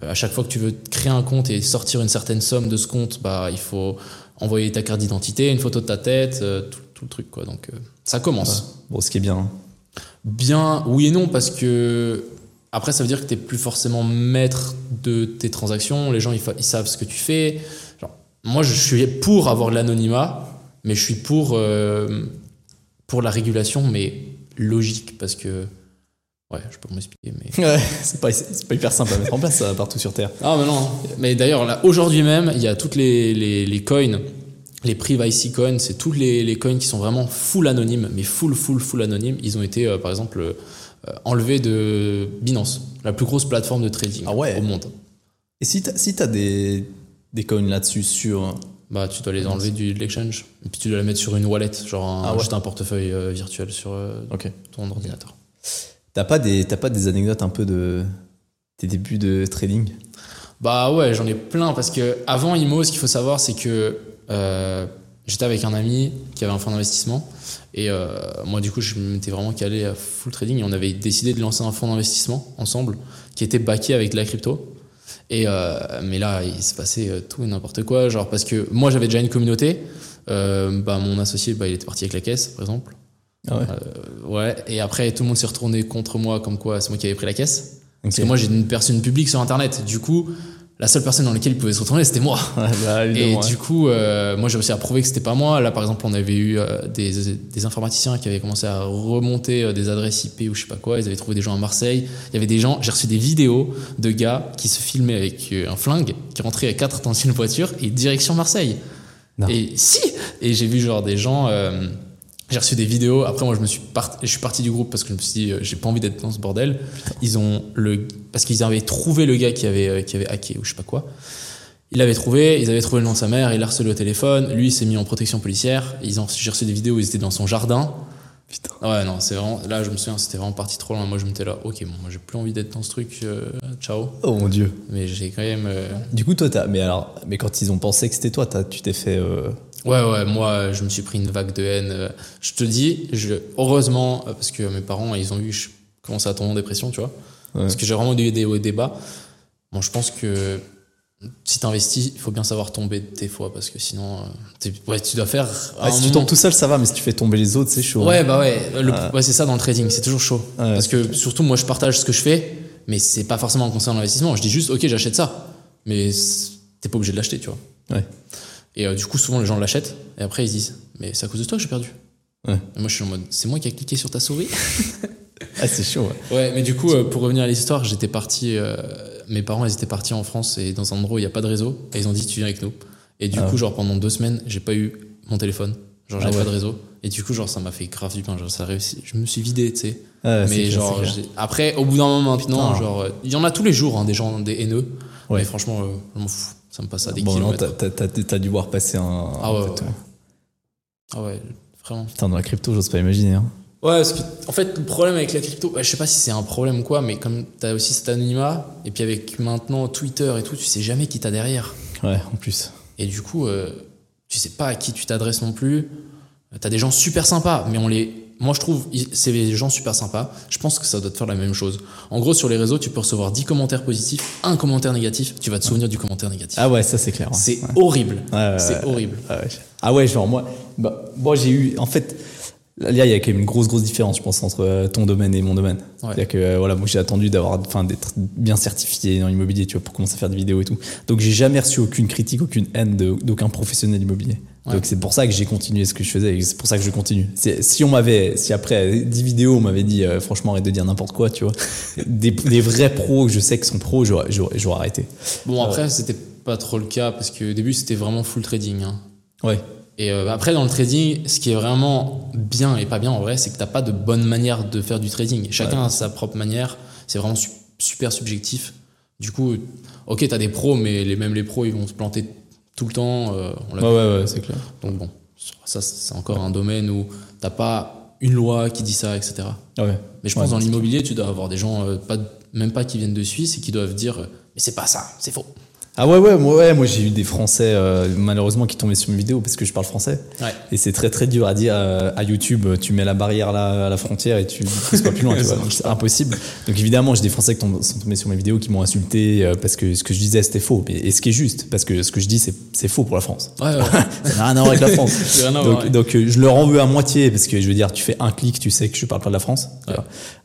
à chaque fois que tu veux créer un compte et sortir une certaine somme de ce compte, bah il faut envoyer ta carte d'identité, une photo de ta tête, euh, tout, tout le truc quoi. Donc euh, ça commence. Bon, ce qui est bien. hein. Bien, oui et non, parce que après, ça veut dire que tu n'es plus forcément maître de tes transactions. Les gens, ils savent ce que tu fais. Moi, je suis pour avoir l'anonymat, mais je suis pour, euh, pour la régulation, mais logique, parce que. Ouais, je peux m'expliquer, mais. Ouais, c'est pas, pas hyper simple à mettre en place ça, partout sur Terre. Ah, mais non. Mais d'ailleurs, là, aujourd'hui même, il y a toutes les, les, les coins, les privacy coins, c'est tous les, les coins qui sont vraiment full anonymes, mais full, full, full anonymes. Ils ont été, euh, par exemple, euh, enlevés de Binance, la plus grosse plateforme de trading Ah ouais. au monde. Et si t'as si t'as des, des coins là-dessus sur. Bah, tu dois les enlever du, de l'exchange, et puis tu dois la mettre sur une wallet, genre un, Ah ouais. juste un portefeuille euh, virtuel sur euh, ton ordinateur. T'as pas, des, pas des anecdotes un peu de tes débuts de trading? Bah ouais, j'en ai plein parce que avant IMO, ce qu'il faut savoir, c'est que euh, j'étais avec un ami qui avait un fonds d'investissement et euh, moi du coup je m'étais vraiment calé à full trading et on avait décidé de lancer un fonds d'investissement ensemble qui était backé avec de la crypto. Et euh, mais là il s'est passé euh, tout et n'importe quoi, genre parce que moi j'avais déjà une communauté, euh, bah mon associé bah il était parti avec la caisse par exemple. Ah ouais. Euh, ouais, et après tout le monde s'est retourné contre moi comme quoi c'est moi qui avais pris la caisse. Parce que moi j'ai une personne publique sur internet, du coup la seule personne dans laquelle il pouvait se retourner c'était moi. Bah, Et du coup, euh, moi j'ai réussi à prouver que c'était pas moi. Là, par exemple, on avait eu euh, des, des informaticiens qui avaient commencé à remonter euh, des adresses IP ou je sais pas quoi. Ils avaient trouvé des gens à Marseille. Il y avait des gens. J'ai reçu des vidéos de gars qui se filmaient avec un flingue, qui rentraient à quatre dans une voiture et direction Marseille. Non. Et si. Et j'ai vu genre des gens. euh, j'ai reçu des vidéos. Après, moi, je me suis parti, je suis parti du groupe parce que je me suis dit, j'ai pas envie d'être dans ce bordel. Ils ont le, parce qu'ils avaient trouvé le gars qui avait, euh, qui avait hacké ou je sais pas quoi. Il l'avait trouvé, ils avaient trouvé le nom de sa mère, il l'a harcelé au téléphone. Lui, il s'est mis en protection policière. Ils ont, j'ai reçu des vidéos où ils étaient dans son jardin. Putain. Ouais, non, c'est vraiment, là, je me souviens, c'était vraiment parti trop loin. Moi, je m'étais là, ok, bon, moi, j'ai plus envie d'être dans ce truc, euh, ciao. Oh mon dieu. Mais j'ai quand même, euh, Du coup, toi, t'as. Mais alors, mais quand ils ont pensé que c'était toi, t'as- tu t'es fait. euh, Ouais, ouais, moi, je me suis pris une vague de haine. Je te dis, je, heureusement, parce que mes parents, ils ont eu, je commençais à tomber en dépression, tu vois. Ouais. Parce que j'ai vraiment eu des hauts et des bas. Bon, je pense que si t'investis, il faut bien savoir tomber des fois, parce que sinon, euh, ouais, tu dois faire. à Ah, si tu tombes tout seul, ça va, mais si tu fais tomber les autres, c'est chaud. hein. Ouais, bah ouais, le- ouais, c'est ça dans le trading, c'est toujours chaud. Ouais. Parce que surtout, moi, je partage ce que je fais, mais c'est pas forcément un conseil d'investissement. Je dis juste, ok, j'achète ça, mais t'es pas obligé de l'acheter, tu vois. Ouais. Et euh, du coup, souvent, les gens l'achètent, et après, ils se disent, mais c'est à cause de toi que j'ai perdu. Ouais. Et moi, je suis en mode, c'est moi qui ai cliqué sur ta souris. Ah, c'est chaud, ouais. ouais, mais du coup, euh, pour revenir à l'histoire, j'étais parti, euh, mes parents, ils étaient partis en France et dans un endroit où il n'y a pas de réseau, et ils ont dit, tu viens avec nous. Et du Ah coup, genre, pendant deux semaines, j'ai pas eu mon téléphone. Genre, Ah j'avais ouais. pas de réseau. Et du coup, genre, ça m'a fait grave du bien. Genre, ça réussi. Je me suis vidé, tu sais. Ouais, c'est mais genre, clair. après, au bout d'un moment maintenant, genre, euh, il y en a tous les jours, hein, des gens, des haineux. Ouais. Mais franchement, euh, je m'en fous. Ça me passe à des Bon, non, kilomètres. t'as- dû voir passer un. Ah ouais, en fait, ouais. Ah ouais, vraiment. Putain, dans la crypto, j'ose pas imaginer. Hein. Ouais, parce que, en fait, le problème avec la crypto, ouais, je sais pas si c'est un problème ou quoi, mais comme t'as aussi cet anonymat, et puis avec maintenant Twitter et tout, tu sais jamais qui t'as derrière. Ouais, en plus. Et du coup, euh, tu sais pas à qui tu t'adresses non plus. T'as des gens super sympas, mais on les. Moi, je trouve, c'est des gens super sympas. Je pense que ça doit te faire la même chose. En gros, sur les réseaux, tu peux recevoir 10 commentaires positifs, un commentaire négatif, tu vas te souvenir du commentaire négatif. Ah ouais, ça c'est clair. ouais. c'est horrible. Ouais, ouais, c'est horrible. Ah ouais. Ah ouais, genre moi, bah, moi j'ai eu, en fait, là il y a quand même une grosse grosse différence, je pense, entre euh, ton domaine et mon domaine. Ouais. C'est-à-dire que euh, voilà, moi j'ai attendu d'avoir, enfin, d'être bien certifié dans l'immobilier, tu vois, pour commencer à faire des vidéos et tout. Donc j'ai jamais reçu aucune critique, aucune haine d'aucun professionnel immobilier. Ouais. Donc c'est pour ça que j'ai continué ce que je faisais et c'est pour ça que je continue. Si on m'avait, si après 10 vidéos on m'avait dit, euh, franchement arrête de dire n'importe quoi, tu vois, des, des vrais pros que je sais qui sont pros, j'aurais, arrêté. Bon, après, c'était pas trop le cas, parce que au début, c'était vraiment full trading. hein. Ouais. Et euh, après, dans le trading, ce qui est vraiment bien et pas bien en vrai, c'est que t'as pas de bonne manière de faire du trading. Chacun a sa propre manière. C'est vraiment su- super subjectif. Du coup, ok, t'as des pros, mais les, même les pros, ils vont se planter tout le temps. euh, on Ouais, ouais, ouais, c'est clair. Donc bon, ça, c'est encore un domaine où t'as pas une loi qui dit ça, etc. Ouais. Mais je Ouais, pense dans c'est l'immobilier, tu dois avoir des gens, euh, pas, même pas qui viennent de Suisse et qui doivent dire, mais c'est pas ça, c'est faux. Ah ouais, ouais, moi, ouais, moi j'ai eu des Français euh, malheureusement qui tombaient sur mes vidéos parce que je parle français. Ouais. Et c'est très très dur à dire euh, à YouTube, tu mets la barrière là à la frontière et tu pousses pas plus loin, tu vois. Donc, C'est impossible. Donc évidemment, j'ai des Français qui tombent- sont tombés sur mes vidéos qui m'ont insulté euh, parce que ce que je disais c'était faux. Et ce qui est juste, parce que ce que je dis c'est c'est faux pour la France. Ouais, ouais. Ça n'a rien à voir avec la France. Donc, voir, donc, euh, je leur en veux à moitié parce que je veux dire, tu fais un clic, tu sais que je parle pas de la France.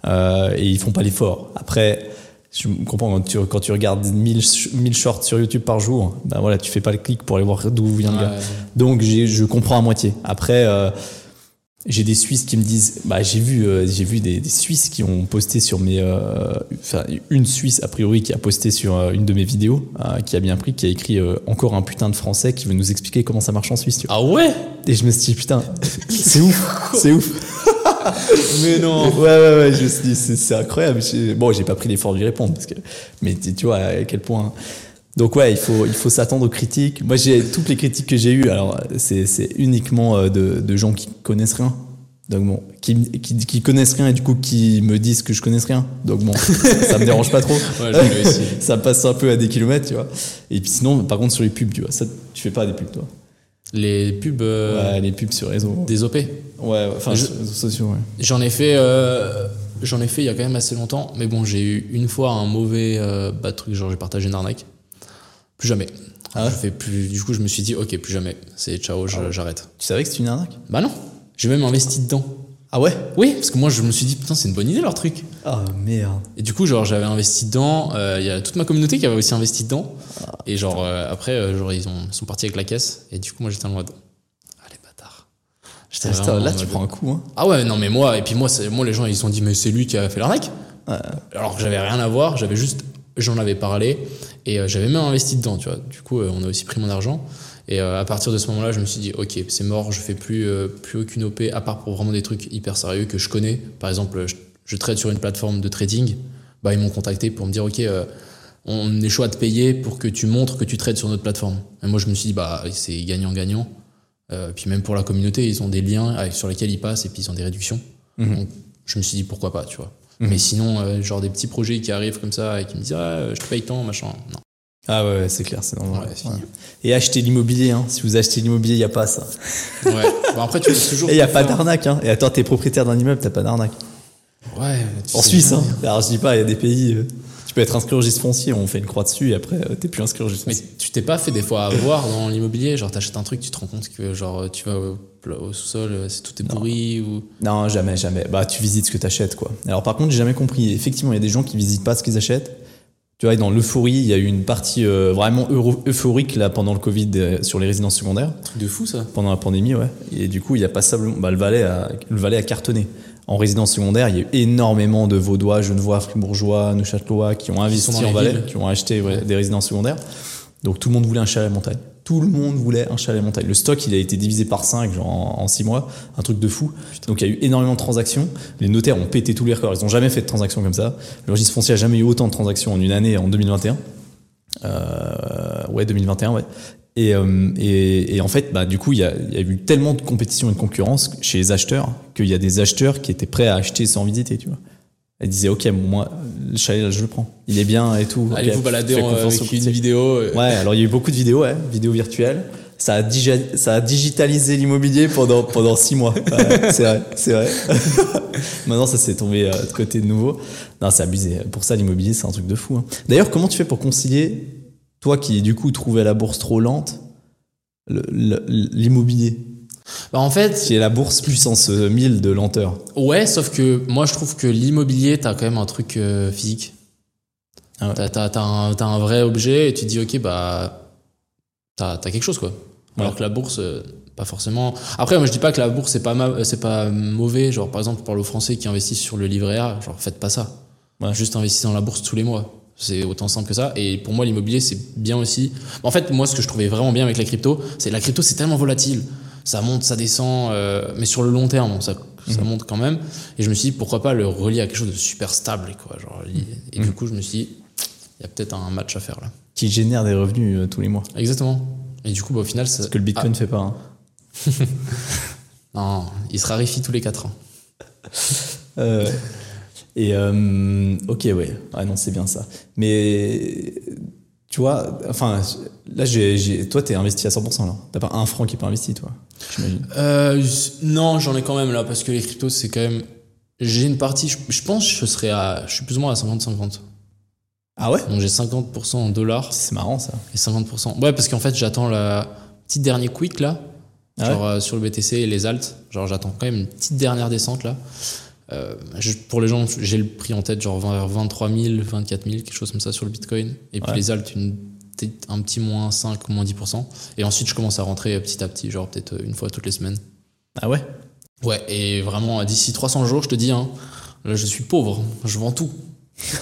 Euh, et ils font pas l'effort. Après, je comprends quand tu, quand tu regardes 1000, sh- 1000 shorts sur YouTube par jour, ben voilà, tu fais pas le clic pour aller voir d'où vient le gars. Ouais. Donc je comprends à moitié. Après, euh, j'ai des Suisses qui me disent, bah j'ai vu, euh, j'ai vu des, des Suisses qui ont posté sur mes, euh, enfin une Suisse a priori qui a posté sur une de mes vidéos, qui a bien pris, qui a écrit encore un putain de français qui veut nous expliquer comment ça marche en Suisse. Tu vois. Ah ouais? Et je me suis dit putain, c'est ouf, c'est ouf. Mais non Ouais, ouais, ouais, je me suis dit, c'est, incroyable. Bon, j'ai pas pris l'effort lui répondre, parce que, mais tu vois à quel point. Donc, ouais, il faut, il faut s'attendre aux critiques. Moi, j'ai toutes les critiques que j'ai eues, alors, c'est, c'est uniquement euh, de, de gens qui connaissent rien. Donc bon, qui, qui, qui connaissent rien et du coup qui me disent que je connaisse rien. Donc bon, ça me dérange pas trop. Ouais, ça passe un peu à des kilomètres, tu vois. Et puis sinon, par contre, sur les pubs, tu vois, ça, tu fais pas des pubs, toi. Les pubs euh, Ouais, les pubs sur réseau. des OP. Ouais, enfin, Je- réseaux sociaux, ouais. J'en ai fait, euh, j'en ai fait il y a quand même assez longtemps, mais bon, j'ai eu une fois un mauvais euh, bah, truc, genre j'ai partagé une arnaque. Plus jamais. Ah ouais je fais plus. Du coup, je me suis dit, ok, plus jamais. C'est ciao, je- j'arrête. Tu savais que c'était une arnaque? Bah non, j'ai même investi dedans. Ah ouais Oui, parce que moi, je me suis dit, putain, c'est une bonne idée leur truc. Ah merde. Et du coup, genre, j'avais investi dedans. euh, Il y a toute ma communauté qui avait aussi investi dedans. Et genre, euh, après, euh, genre, ils, ont, ils sont partis avec la caisse. Et du coup, moi, j'étais en mode, ah les bâtards. J'étais là, en tu prends un coup, hein. Ah ouais, non, mais moi, et puis moi, moi les gens, ils se sont dit, mais c'est lui qui a fait l'arnaque. Ouais. Alors que j'avais rien à voir, j'avais juste, j'en avais parlé et j'avais même investi dedans, tu vois. Du coup, on a aussi pris mon argent. Et euh, à partir de ce moment-là, je me suis dit, ok, c'est mort, je fais plus, euh, plus aucune OP, à part pour vraiment des trucs hyper sérieux que je connais. Par exemple, je, je trade sur une plateforme de trading. Bah, ils m'ont contacté pour me dire, ok, euh, on est chaud à te payer pour que tu montres que tu trades sur notre plateforme. Et moi, je me suis dit, bah, c'est gagnant-gagnant. Euh, puis même pour la communauté, ils ont des liens avec- sur lesquels ils passent et puis ils ont des réductions. Mhm. Donc, je me suis dit, pourquoi pas, tu vois. Mais sinon, euh, genre des petits projets qui arrivent comme ça et qui me disent, ah, je te paye tant, machin. Non. Ah ouais, c'est clair, c'est normal. Ouais. Ouais. Et acheter l'immobilier, hein. Si vous achetez l'immobilier, il n'y a pas ça. Ouais. bon, après, tu toujours. Et il n'y a pas d'arnaque, hein. Et attends, t'es propriétaire d'un immeuble, t'as pas d'arnaque. Ouais. En Suisse, jamais. hein. Alors je dis pas, il y a des pays, euh, tu peux être inscrit au registre foncier, on fait une croix dessus et après euh, t'es plus inscrit au registre Mais foncier. tu t'es pas fait des fois avoir dans l'immobilier Genre, t'achètes un truc, tu te rends compte que, genre, tu vas au, au sous-sol, euh, c'est tout est pourri ou. Non, jamais, jamais. Bah, tu visites ce que t'achètes, quoi. Alors par contre, j'ai jamais compris. Effectivement, il y a des gens qui visitent pas ce qu'ils achètent. Tu vois, dans l'euphorie, il y a eu une partie euh, vraiment euphorique là pendant le Covid euh, sur les résidences secondaires, Truc de fou, ça. pendant la pandémie, ouais. Et du coup, il y a passablement, bah, le Valais a, le Valais a cartonné. En résidence secondaire, il y a eu énormément de Vaudois, Genevois, Fribourgeois, Neuchâtelois qui ont investi en Valais, villes. qui ont acheté ouais, des résidences secondaires. Donc tout le monde voulait un chalet à montagne. Tout le monde voulait un chalet montagne. Le stock, il a été divisé par 5 genre en 6 mois, un truc de fou. Donc il y a eu énormément de transactions. Les notaires ont pété tous les records. Ils n'ont jamais fait de transactions comme ça. Le registre foncier a jamais eu autant de transactions en une année en 2021. Euh, ouais, 2021, ouais. Et, euh, et, et en fait, bah, du coup, il y a, il y a eu tellement de compétition et de concurrence chez les acheteurs qu'il y a des acheteurs qui étaient prêts à acheter sans visiter, tu vois. Ils disaient, OK, moi, le chalet, là, je le prends. Il est bien et tout. Allez vous balader en- confiance avec une vidéo. euh, Ouais, alors il y a eu beaucoup de vidéos, ouais, vidéos virtuelles. Ça a, digi- ça a digitalisé l'immobilier pendant, pendant six mois. Ouais, c'est vrai, c'est vrai. Maintenant, ça s'est tombé euh, de côté de nouveau. Non, c'est abusé. Pour ça, l'immobilier, c'est un truc de fou. hein. D'ailleurs, comment tu fais pour concilier, toi qui, du coup, trouvais la bourse trop lente, le- le- l'immobilier, Bah, en fait, qui est la bourse puissance euh, 1000 de lenteur Ouais, sauf que moi je trouve que l'immobilier, t'as quand même un truc euh, physique. Ah ouais. T'as, t'as un, vrai objet et tu te dis, ok, bah, t'as, t'as quelque chose quoi. Alors que la bourse, euh, pas forcément. Après, moi je dis pas que la bourse c'est pas, c'est pas mauvais. Genre par exemple, pour aux Français qui investissent sur le livret A, genre faites pas ça. Ouais. Juste investissez dans la bourse tous les mois. C'est autant simple que ça. Et pour moi, l'immobilier, c'est bien aussi. En fait, moi, ce que je trouvais vraiment bien avec la crypto, c'est la crypto, c'est tellement volatile. Ça monte, ça descend, euh, mais sur le long terme, ça, ça monte quand même. Et je me suis dit, pourquoi pas le relier à quelque chose de super stable, quoi. Genre, et du coup, je me suis dit, il y a peut-être un match à faire là. qui génère des revenus euh, tous les mois. Exactement. Et du coup, bah, au final, ça. Ce que le Bitcoin fait pas. hein. Ah, non, il se raréfie tous les 4 ans. Euh, et ok, ouais. Ah non, c'est bien ça. Mais tu vois, enfin, là, j'ai, toi, t'es investi à 100% là. T'as pas un franc qui est pas investi, toi. J'imagine. Euh, non, j'en ai quand même là, parce que les cryptos, c'est quand même. J'ai une partie, je, je pense je serais à. Je suis plus ou moins à 50-50. Ah ouais? Donc j'ai 50% en dollars C'est marrant ça. et 50%. Ouais, parce qu'en fait, j'attends la petite dernier quick là, Ah genre euh, sur le BTC et les alt. Genre, j'attends quand même une petite dernière descente là. Euh, je- pour les gens, j'ai le prix en tête, genre vers 23 000, 24 000, quelque chose comme ça sur le Bitcoin. Et puis Ouais. les alt, une, petite- un petit moins 5, moins 10%. Et ensuite, je commence à rentrer petit à petit, genre peut-être une fois toutes les semaines. Ah ouais? Ouais, et vraiment, d'ici 300 jours, je te dis, hein, là, je suis pauvre, je vends tout.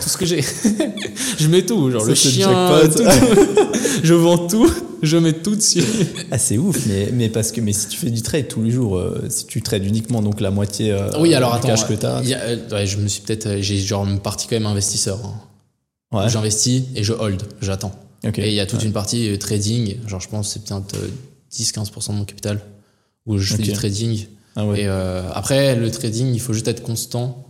Tout ce que j'ai. je mets tout, genre le chien, tout. je vends tout, je mets tout dessus. Ah c'est ouf, mais, mais parce que mais si tu fais du trade tous les jours, euh, si tu trades uniquement donc la moitié euh, oui, alors du attends, cash que t'as, euh, ouais, je me suis peut-être, euh, j'ai genre une partie quand même investisseur. hein. ouais, J'investis et je hold, j'attends. Et il y a toute une partie euh, trading, genre je pense que c'est peut-être euh, 10-15% de mon capital, où je fais du trading. Ah ouais. Et après, le trading, il faut juste être constant.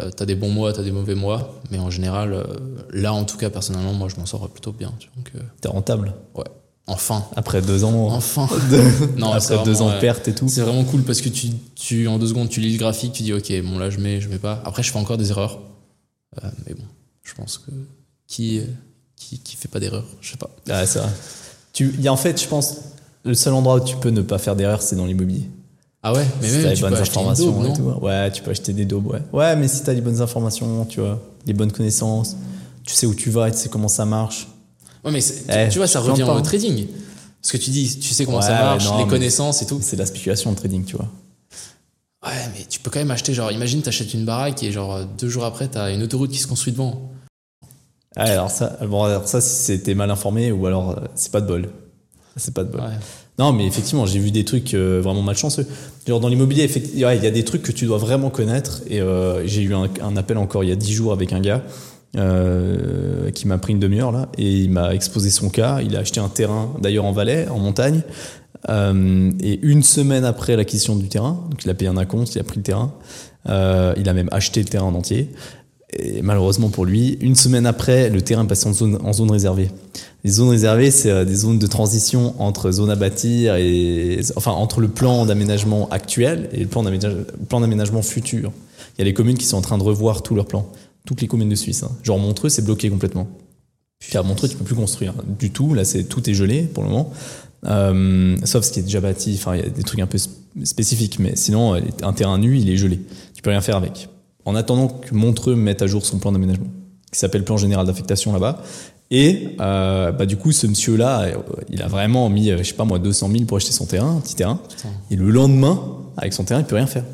Euh, t'as des bons mois, t'as des mauvais mois, mais en général, euh, là en tout cas, personnellement, moi je m'en sors plutôt bien. tu vois. Donc, euh, T'es rentable. ouais, enfin, Après deux ans, enfin. Non, après deux vraiment, ans de perte et tout. C'est vraiment cool parce que tu, tu, en deux secondes, tu lis le graphique, tu dis ok, bon là je mets, je mets pas. Après, je fais encore des erreurs, mais bon, je pense que qui, qui, qui fait pas d'erreur, je sais pas. Ah, c'est vrai. Tu, il y a en fait, je pense, le seul endroit où tu peux ne pas faire d'erreur, c'est dans l'immobilier. Ah ouais, mais si même t'as les tu bonnes peux informations daube, et tout. Ouais, tu peux acheter des daubes, ouais. Ouais, mais si t'as les bonnes informations, tu vois, les bonnes connaissances, tu sais où tu vas et tu sais comment ça marche. Ouais, mais Eh, tu vois, ça revient pas, au hein. trading. Parce que tu dis, tu sais comment Ouais, ça marche, non, les connaissances et tout. C'est de la spéculation le trading, tu vois. Ouais, mais tu peux quand même acheter, genre, imagine, t'achètes une baraque et genre, deux jours après, t'as une autoroute qui se construit devant. Ah, alors ça, bon, alors ça, si c'était mal informé ou alors euh, c'est pas de bol. C'est pas de bol. Ouais. Non, mais effectivement, j'ai vu des trucs euh, vraiment malchanceux. Dans l'immobilier, il y a des trucs que tu dois vraiment connaître. Et euh, j'ai eu un, appel encore il y a 10 jours avec un gars euh, qui m'a pris une demi-heure là et il m'a exposé son cas. Il a acheté un terrain, d'ailleurs en Valais, en montagne. Et une semaine après l'acquisition du terrain, il a payé un acompte, il a pris le terrain. Il a même acheté le terrain en entier. Et malheureusement pour lui, une semaine après, le terrain passe en zone, en zone réservée. Les zones réservées, c'est euh, des zones de transition entre zone à bâtir et, enfin, entre le plan d'aménagement actuel et le plan d'aménagement, futur. Il y a les communes qui sont en train de revoir tous leurs plans. Toutes les communes de Suisse. hein. Genre Montreux, c'est bloqué complètement. Puis à Montreux, tu peux plus construire du tout. Là, c'est tout est gelé pour le moment. Euh, sauf ce qui est déjà bâti. Enfin, il y a des trucs un peu sp- spécifiques, mais sinon, euh, un terrain nu, il est gelé. Tu peux rien faire avec. En attendant que Montreux mette à jour son plan d'aménagement, qui s'appelle plan général d'affectation là-bas. Et euh, bah, du coup, ce monsieur-là, euh, il a vraiment mis, euh, je sais pas moi, 200 000 pour acheter son terrain, un petit terrain. Et le lendemain, avec son terrain, il peut rien faire.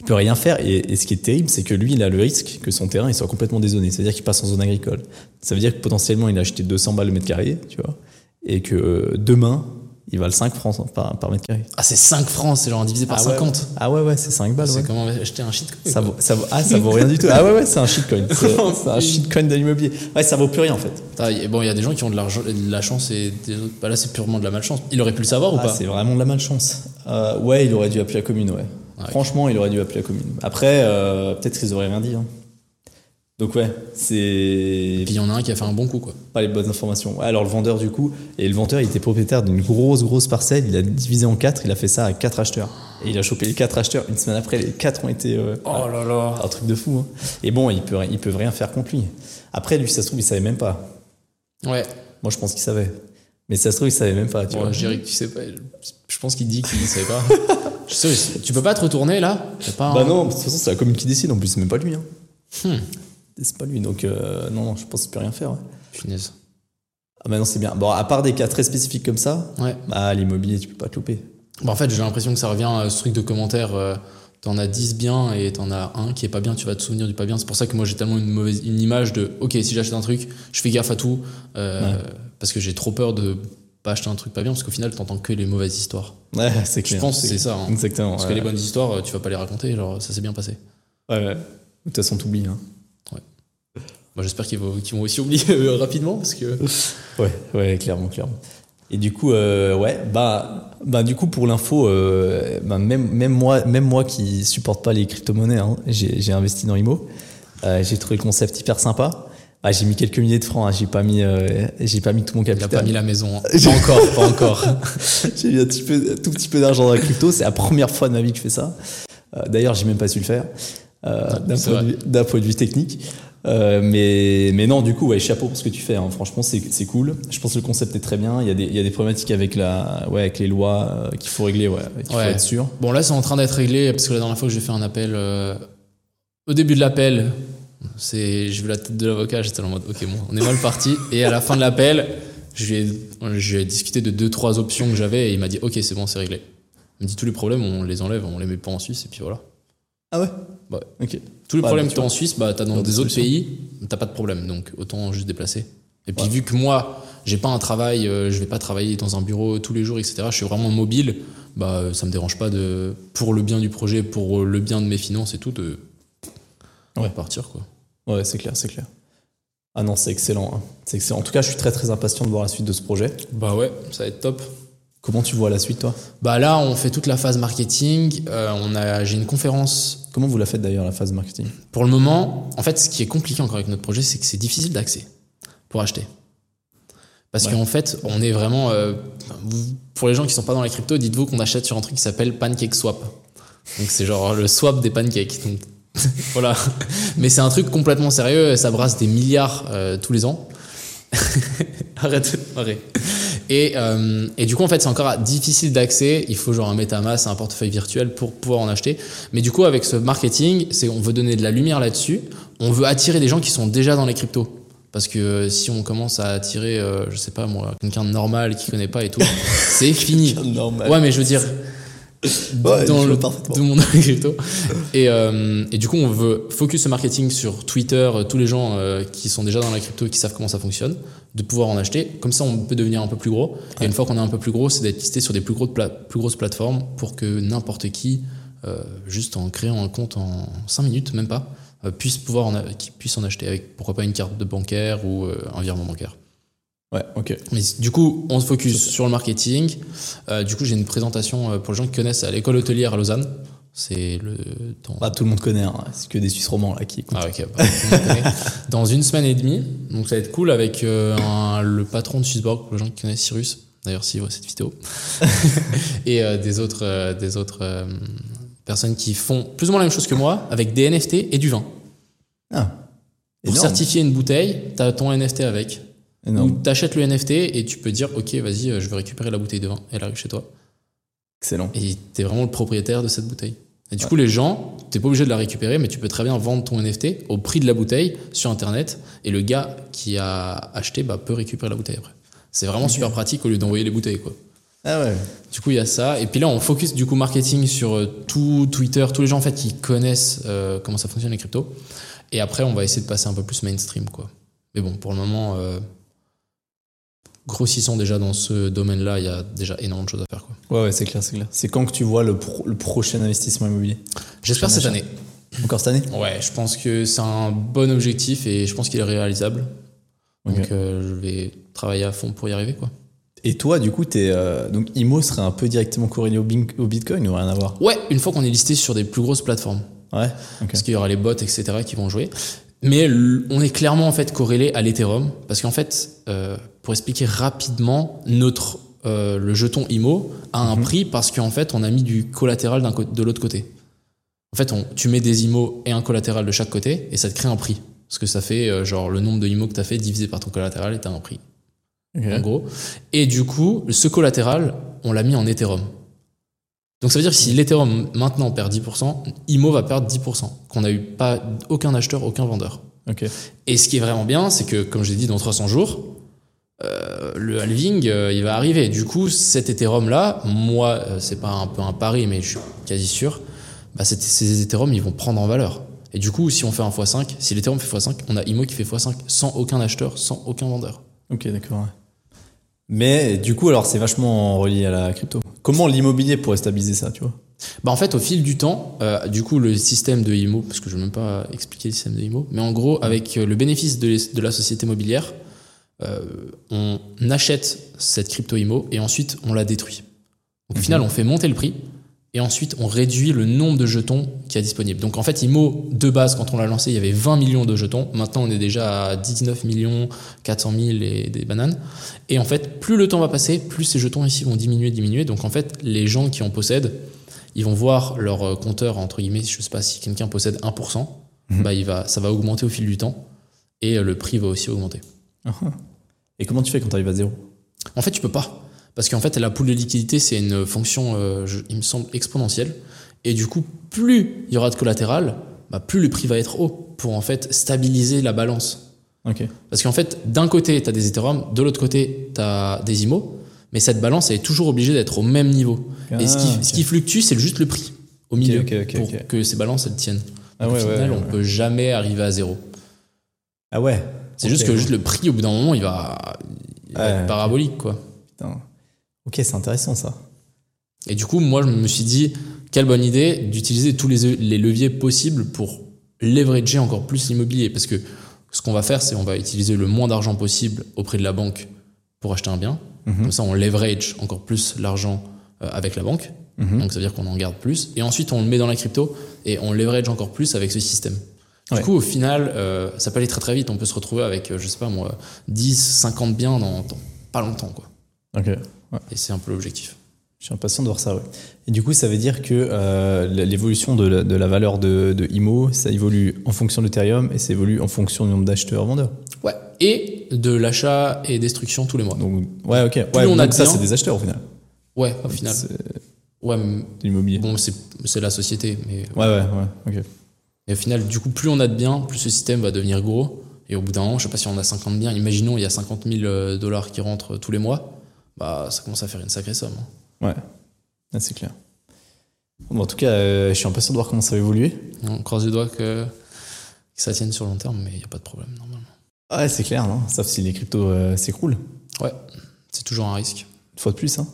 Il peut rien faire. Et, ce qui est terrible, c'est que lui, il a le risque que son terrain soit complètement dézoné. C'est-à-dire qu'il passe en zone agricole. Ça veut dire que potentiellement, il a acheté 200 balles le mètre carré, tu vois, et que demain, il valent 5 francs par, par mètre carré. Ah, c'est 5 francs, c'est genre divisé par Ah ouais, 50. Ah ouais, ouais, c'est 5 balles. C'est ouais. comment acheter un shitcoin. Ça vaut, ça vaut, ah, ça vaut rien du tout. Ah ouais, ouais, c'est un shitcoin. C'est c'est un shitcoin de l'immobilier. Ouais, ça vaut plus rien en fait. Et Bon, il y a des gens qui ont de, l'argent, de la chance et des autres. Bah là, c'est purement de la malchance. Il aurait pu le savoir ou Ah, pas? c'est vraiment de la malchance. Euh, ouais, il aurait dû appeler la commune, ouais. Ouais. Franchement, il aurait dû appeler la commune. Après, euh, peut-être qu'ils auraient rien dit. hein. Donc ouais, c'est Et puis il y en a un qui a fait un bon coup, quoi. pas les bonnes informations. Ouais, alors le vendeur du coup, et le vendeur il était propriétaire d'une grosse grosse parcelle, il a divisé en quatre, il a fait ça à quatre acheteurs. Et il a chopé les quatre acheteurs, une semaine après les quatre ont été... euh, Oh là là. un truc de fou. hein. Et bon, ils peuvent, ils peuvent rien faire contre lui. Après, lui, ça se trouve, il savait même pas. Ouais. Moi, je pense qu'il savait. Mais ça se trouve, il savait même pas. Tu Bon, vois. je dirais que tu sais pas. Je pense qu'il dit qu'il ne savait pas. Je sais, tu peux pas te retourner là? Un- Bah non, de toute façon, c'est la commune qui décide. En plus, c'est même pas lui. Hein. Hmm. C'est pas lui. Donc, euh, non, non, je pense qu'il peut rien faire. ouais. Ah, bah non, c'est bien. Bon, à part des cas très spécifiques comme ça, Ouais. bah, l'immobilier, tu peux pas te louper. Bah, en fait, j'ai l'impression que ça revient à ce truc de commentaire. euh, T'en as 10 bien et t'en as un qui est pas bien, tu vas te souvenir du pas bien. C'est pour ça que moi j'ai tellement une mauvaise une image de ok, si j'achète un truc, je fais gaffe à tout euh, parce que j'ai trop peur de pas acheter un truc pas bien parce qu'au final t'entends que les mauvaises histoires. Ouais, c'est Je clair. pense que c'est ça. hein. Exactement. Parce ouais. que les bonnes histoires, euh, tu vas pas les raconter, genre ça s'est bien passé. Ouais, ouais. De toute façon, t'oublies. Hein. Moi j'espère qu'ils vont, qu'ils vont aussi oublier euh, rapidement parce que. Ouais, ouais, clairement, clairement. Et du coup, euh, ouais, bah, bah, du coup, pour l'info, euh, bah, même, même moi, même moi qui supporte pas les crypto-monnaies, hein, j'ai, investi dans IMO. Euh, j'ai trouvé le concept hyper sympa. Ah, j'ai mis quelques milliers de francs, hein, j'ai pas mis, j'ai pas mis tout mon Il a capital. pas mis la maison. hein. Pas encore, pas encore. j'ai mis un petit peu, tout petit peu d'argent dans la crypto. C'est la première fois de ma vie que je fais ça. D'ailleurs, j'ai même pas su le faire d'un, point vue, d'un point de vue technique. Euh, mais, mais non, du coup, ouais, chapeau pour ce que tu fais. hein. Franchement, c'est, cool. Je pense que le concept est très bien. Il y a des, il y a des problématiques avec la, ouais, avec les lois euh, qu'il faut régler, ouais, qu'il faut être sûr. Bon, là, c'est en train d'être réglé parce que la dernière fois que j'ai fait un appel, euh, au début de l'appel, j'ai vu la tête de l'avocat, j'étais en mode, ok, bon, on est mal parti. Et à la fin de l'appel, j'ai, j'ai discuté de deux, trois options que j'avais et il m'a dit, ok, c'est bon, c'est réglé. Il me dit, tous les problèmes, on les enlève, on les met pas en Suisse et puis voilà. Ah ouais? Ouais. Ok. Tous les Ouais, problèmes bah, que tu tu as en. Suisse, bah, t'as dans Dans des autres pays, t'as pas de problème, donc autant juste déplacer. Et puis Ouais. vu que moi, j'ai pas un travail, euh, je vais pas travailler dans un bureau tous les jours, etc. Je suis vraiment mobile, bah ça me dérange pas de, pour le bien du projet, pour le bien de mes finances et tout, de Ouais. partir quoi. Ouais, c'est clair, c'est clair. Ah non, c'est excellent. hein. C'est excellent. En tout cas, je suis très très impatient de voir la suite de ce projet. Bah ouais, ça va être top. Comment tu vois la suite, toi? Bah là, on fait toute la phase marketing. Euh, on a, j'ai une conférence. Comment vous la faites d'ailleurs, la phase marketing? Pour le moment, en fait, ce qui est compliqué encore avec notre projet, c'est que c'est difficile d'accès pour acheter. Parce Ouais. qu'en fait, on est vraiment. euh, pour les gens qui sont pas dans la crypto, dites-vous qu'on achète sur un truc qui s'appelle Pancake Swap. Donc c'est genre le swap des pancakes. Donc, voilà. Mais c'est un truc complètement sérieux. Ça brasse des milliards euh, tous les ans. Arrête marrer. Et, euh, et du coup, en fait, c'est encore difficile d'accès. Il faut genre un MetaMask, un portefeuille virtuel pour pouvoir en acheter. Mais du coup, avec ce marketing, c'est on veut donner de la lumière là-dessus. On veut attirer des gens qui sont déjà dans les cryptos. Parce que euh, si on commence à attirer, euh, je sais pas moi, quelqu'un de normal qui connaît pas et tout, c'est fini. Normal. Ouais, mais je veux dire, Ouais, dans le le les cryptos. Et, euh, et du coup, on veut focus ce marketing sur Twitter, euh, tous les gens euh, qui sont déjà dans la crypto, qui savent comment ça fonctionne, de pouvoir en acheter. Comme ça, on peut devenir un peu plus gros. Et une fois qu'on est un peu plus gros, c'est d'être listé sur des plus, gros pla- plus grosses plateformes pour que n'importe qui, euh, juste en créant un compte en 5 minutes, même pas, puisse pouvoir en, a- qui puisse en acheter avec pourquoi pas une carte de bancaire ou un virement bancaire. Ouais, ok. Mais du coup, on se focus sur le marketing. Euh, du coup, j'ai une présentation euh, pour les gens qui connaissent à l'école hôtelière à Lausanne. C'est le dans, Bah, tout le monde connaît, hein. c'est que des Suisses romands là qui écoutent. ah, ok, bah, dans une semaine et demie. Donc ça va être cool avec euh, un- le patron de Swissborg pour les gens qui connaissent Cyrus. D'ailleurs, s'il voit cette vidéo. et euh, des autres, euh, des autres personnes qui font plus ou moins la même chose que moi avec des NFT et du vin. Ah, Pour certifier une bouteille, tu as ton NFT avec. Énorme. t'achètes le NFT et tu peux dire ok vas-y euh, je veux récupérer la bouteille de vin. Elle arrive chez toi. Excellent. et t'es vraiment le propriétaire de cette bouteille. Et du coup les gens t'es pas obligé de la récupérer mais tu peux très bien vendre ton NFT au prix de la bouteille sur internet. Et le gars qui a acheté bah, peut récupérer la bouteille après. C'est vraiment super pratique au lieu d'envoyer les bouteilles quoi. Ah ouais. du coup il y a ça. Et puis là on focus du coup marketing sur euh, tout Twitter tous les gens en fait qui connaissent euh, comment ça fonctionne les cryptos. Et après on va essayer de passer un peu plus mainstream quoi. Mais bon pour le moment euh, grossissons déjà dans ce domaine-là, il y a déjà énormément de choses à faire. Quoi. Ouais, ouais, c'est clair, c'est clair. C'est quand que tu vois le, pro- le prochain investissement immobilier? J'espère cette année. Encore cette année? Ouais, je pense que c'est un bon objectif et je pense qu'il est réalisable. Donc euh, je vais travailler à fond pour y arriver. Quoi. Et toi, du coup, t'es, euh, donc IMO serait un peu directement corrélé au, Bitcoin ou rien à voir? Ouais, une fois qu'on est listé sur des plus grosses plateformes, Ouais. Parce qu'il y aura les bots, etc., qui vont jouer. Mais on est clairement en fait corrélé à l'Ethereum, parce qu'en fait, euh, pour expliquer rapidement, notre euh, le jeton IMO a un Mhm. prix parce qu'en fait, on a mis du collatéral de l'autre côté. En fait, on, tu mets des IMO et un collatéral de chaque côté, et ça te crée un prix. Parce que ça fait euh, genre le nombre de IMO que tu as fait divisé par ton collatéral et tu as un prix, en gros. Et du coup, ce collatéral, on l'a mis en Ethereum. Donc ça veut dire que si l'Ethereum maintenant perd 10%, IMO va perdre 10%. Qu'on n'a eu pas aucun acheteur, aucun vendeur. Ok. Et ce qui est vraiment bien, c'est que, comme je l'ai dit, dans 300 jours, euh, le halving, euh, il va arriver. Du coup, cet Ethereum-là, moi, euh, c'est pas un peu un pari, mais je suis quasi sûr, bah, ces Ethereum, ils vont prendre en valeur. Et du coup, si on fait un x5, si l'Ethereum fait x5, on a IMO qui fait x5 sans aucun acheteur, sans aucun vendeur. Ok, d'accord. ouais. Mais du coup, alors, c'est vachement relié à la crypto. Comment l'immobilier pourrait stabiliser ça, tu vois? Bah en fait, au fil du temps, euh, du coup, le système de IMO, parce que je ne vais même pas expliquer le système de IMO, mais en gros, avec le bénéfice de, de la société mobilière, euh, on achète cette crypto IMO et ensuite on la détruit. Donc, au final, on fait monter le prix et ensuite on réduit le nombre de jetons qu'il y a disponible. Donc en fait, IMO, de base, quand on l'a lancé, il y avait 20 millions de jetons. Maintenant, on est déjà à 19 millions 400 000 et des bananes. Et en fait, plus le temps va passer, plus ces jetons ici vont diminuer, diminuer. Donc en fait, les gens qui en possèdent, ils vont voir leur euh, compteur, entre guillemets, je sais pas si quelqu'un possède 1%, Mhm. bah, il va, ça va augmenter au fil du temps et euh, le prix va aussi augmenter. Ah, ah. Et comment tu fais quand tu arrives à zéro? En fait, tu peux pas. Parce qu'en fait, la poule de liquidité, c'est une fonction, euh, je- il me semble, exponentielle. Et du coup, plus il y aura de collatéral, bah, plus le prix va être haut pour en fait stabiliser la balance. Ok. Parce qu'en fait, d'un côté, tu as des Ethereum, de l'autre côté, tu as des IMO, mais cette balance, elle est toujours obligée d'être au même niveau. Et ce qui, Ah, ce ok. qui flucue, c'est juste le prix au milieu pour que ces balances, elles tiennent. Ah Donc, ouais, au ouais, final, ouais, on ouais. peut jamais arriver à zéro. Ah ouais. C'est juste que ouais. juste le prix, au bout d'un moment, il va, il va Ouais, être parabolique, quoi. Putain. Ok, c'est intéressant ça. Et du coup, moi, je me suis dit, quelle bonne idée d'utiliser tous les, les leviers possibles pour leverager encore plus l'immobilier. Parce que ce qu'on va faire, c'est on va utiliser le moins d'argent possible auprès de la banque pour acheter un bien. Mhm. Comme ça, on leverage encore plus l'argent euh, avec la banque. Mhm. Donc ça veut dire qu'on en garde plus. Et ensuite, on le met dans la crypto et on leverage encore plus avec ce système. Du Ouais. coup, au final, euh, ça peut aller très très vite. On peut se retrouver avec, euh, je sais pas moi, 10, 50 biens dans, dans pas longtemps. Quoi. Ok. Ouais. Et c'est un peu l'objectif. Je suis impatient de voir ça, ouais. Et du coup, ça veut dire que euh, l'évolution de la, de la valeur de, de IMO, ça évolue en fonction de l'Ethereum et ça évolue en fonction du nombre d'acheteurs-vendeurs. Ouais. Et de l'achat et destruction tous les mois. Donc, ouais, ok. Ouais, on donc a ça, c'est des acheteurs au final. Ouais, au final. C'est Ouais, mais de l'immobilier. bon, c'est c'est la société. Mais Ouais, ouais, ouais. Ok. Et au final, du coup, plus on a de biens, plus ce système va devenir gros. Et au bout d'un moment, je sais pas si on a 50 biens, imaginons il y a 50 000 euh, dollars qui rentrent euh, tous les mois, bah ça commence à faire une sacrée somme. hein. Ouais. Ah, c'est clair. Bon, en tout cas, euh, je suis impatient de voir comment ça va évoluer. On croise les doigts que, que ça tienne sur le long terme, mais il n'y a pas de problème normalement. Ouais, c'est clair, non Sauf si les cryptos euh, s'écroulent. Ouais, c'est toujours un risque. Une fois de plus, hein.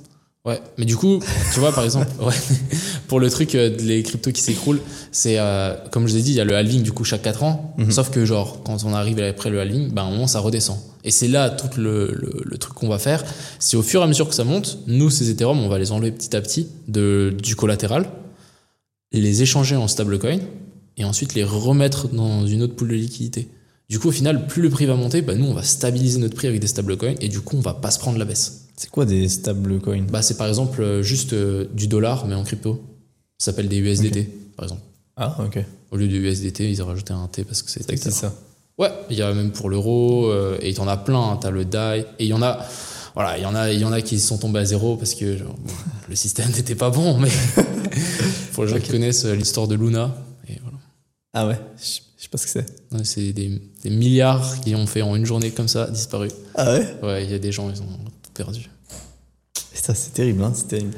Ouais, mais du coup, tu vois, par exemple, ouais, pour le truc euh, les cryptos qui s'écroulent, c'est euh, comme je l'ai dit, il y a le halving du coup chaque 4 ans. Mhm. Sauf que genre quand on arrive après le halving, ben à un moment ça redescend. Et c'est là tout le, le, le truc qu'on va faire. C'est au fur et à mesure que ça monte, nous ces Ethereum, on va les enlever petit à petit de du collatéral, les échanger en stablecoin et ensuite les remettre dans une autre pool de liquidité. Du coup, au final, plus le prix va monter, ben nous on va stabiliser notre prix avec des stablecoins et du coup on va pas se prendre la baisse. C'est quoi des stablecoins Bah, c'est par exemple euh, juste euh, du dollar, mais en crypto. Ça s'appelle des USDT, par exemple. Ah, ok. Au lieu du USDT, ils ont rajouté un T parce que c'est C'est ça. Ouais, il y a même pour l'euro, euh, et il y en a plein. T'as le DAI, et il y en a. Voilà, il y en a, il y en a qui sont tombés à zéro parce que genre, bon, le système n'était pas bon, mais pour les gens qui connaissent l'histoire de Luna, et voilà. Ah ouais, je je sais pas ce que c'est. Ouais, c'est des, des milliards qui ont fait en une journée comme ça disparu. Ah ouais? Ouais, il y a des gens, ils ont perdu. Ça, c'est terrible, hein, terrible.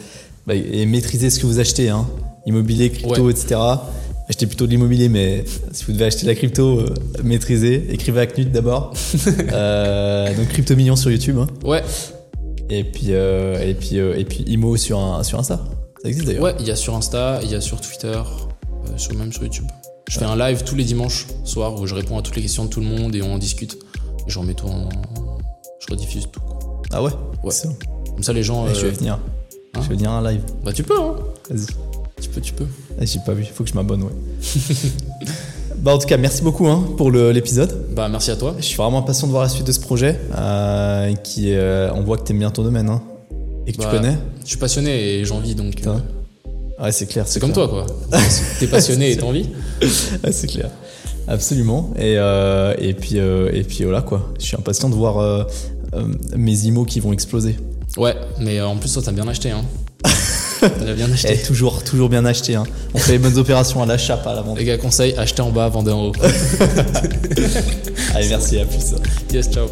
Bah, et maîtrisez ce que vous achetez, hein. Immobilier, crypto, Ouais. etc. Achetez plutôt de l'immobilier, mais si vous devez acheter de la crypto, euh, maîtrisez. Écrivez à Knut d'abord. Euh, donc Crypto Million sur YouTube. hein. Ouais, Et puis, euh, et puis, euh, et puis Imo sur, un, sur Insta. Ça existe d'ailleurs. Ouais, il y a sur Insta, il y a sur Twitter, sur, même sur YouTube. Je fais un live tous les dimanches soir où je réponds à toutes les questions de tout le monde et on en discute. Et j'en mets tout en. Je rediffuse tout. quoi. Ah ouais Ouais. Comme ça, les gens. Ouais, Je euh, vais venir. hein je vais venir un live. Bah, tu peux, hein. Vas-y. Tu peux, tu peux. Ah, J'ai pas vu, faut que je m'abonne, ouais. bah, en tout cas, merci beaucoup hein, pour l'épisode. Bah, merci à toi. Je suis vraiment impatient de voir la suite de ce projet. euh, qui, euh, on voit que t'aimes bien ton domaine hein, et que Bah, tu connais. Je suis passionné et j'en vis donc. euh. Ouais, c'est clair. c'est comme toi, quoi. T'es passionné et t'en vis. Ouais, c'est clair. Absolument. Et, euh, et, puis, euh, et puis voilà quoi. Je suis impatient de voir euh, mes IMO qui vont exploser. Ouais, mais euh, en plus, toi, t'as bien acheté, hein. T'as bien acheté. Et toujours, toujours bien acheté. Hein. On fait les bonnes opérations à l'achat, pas à la vente. Les gars, conseil, achetez en bas, vendez en haut. Allez, merci, à plus. Yes, ciao.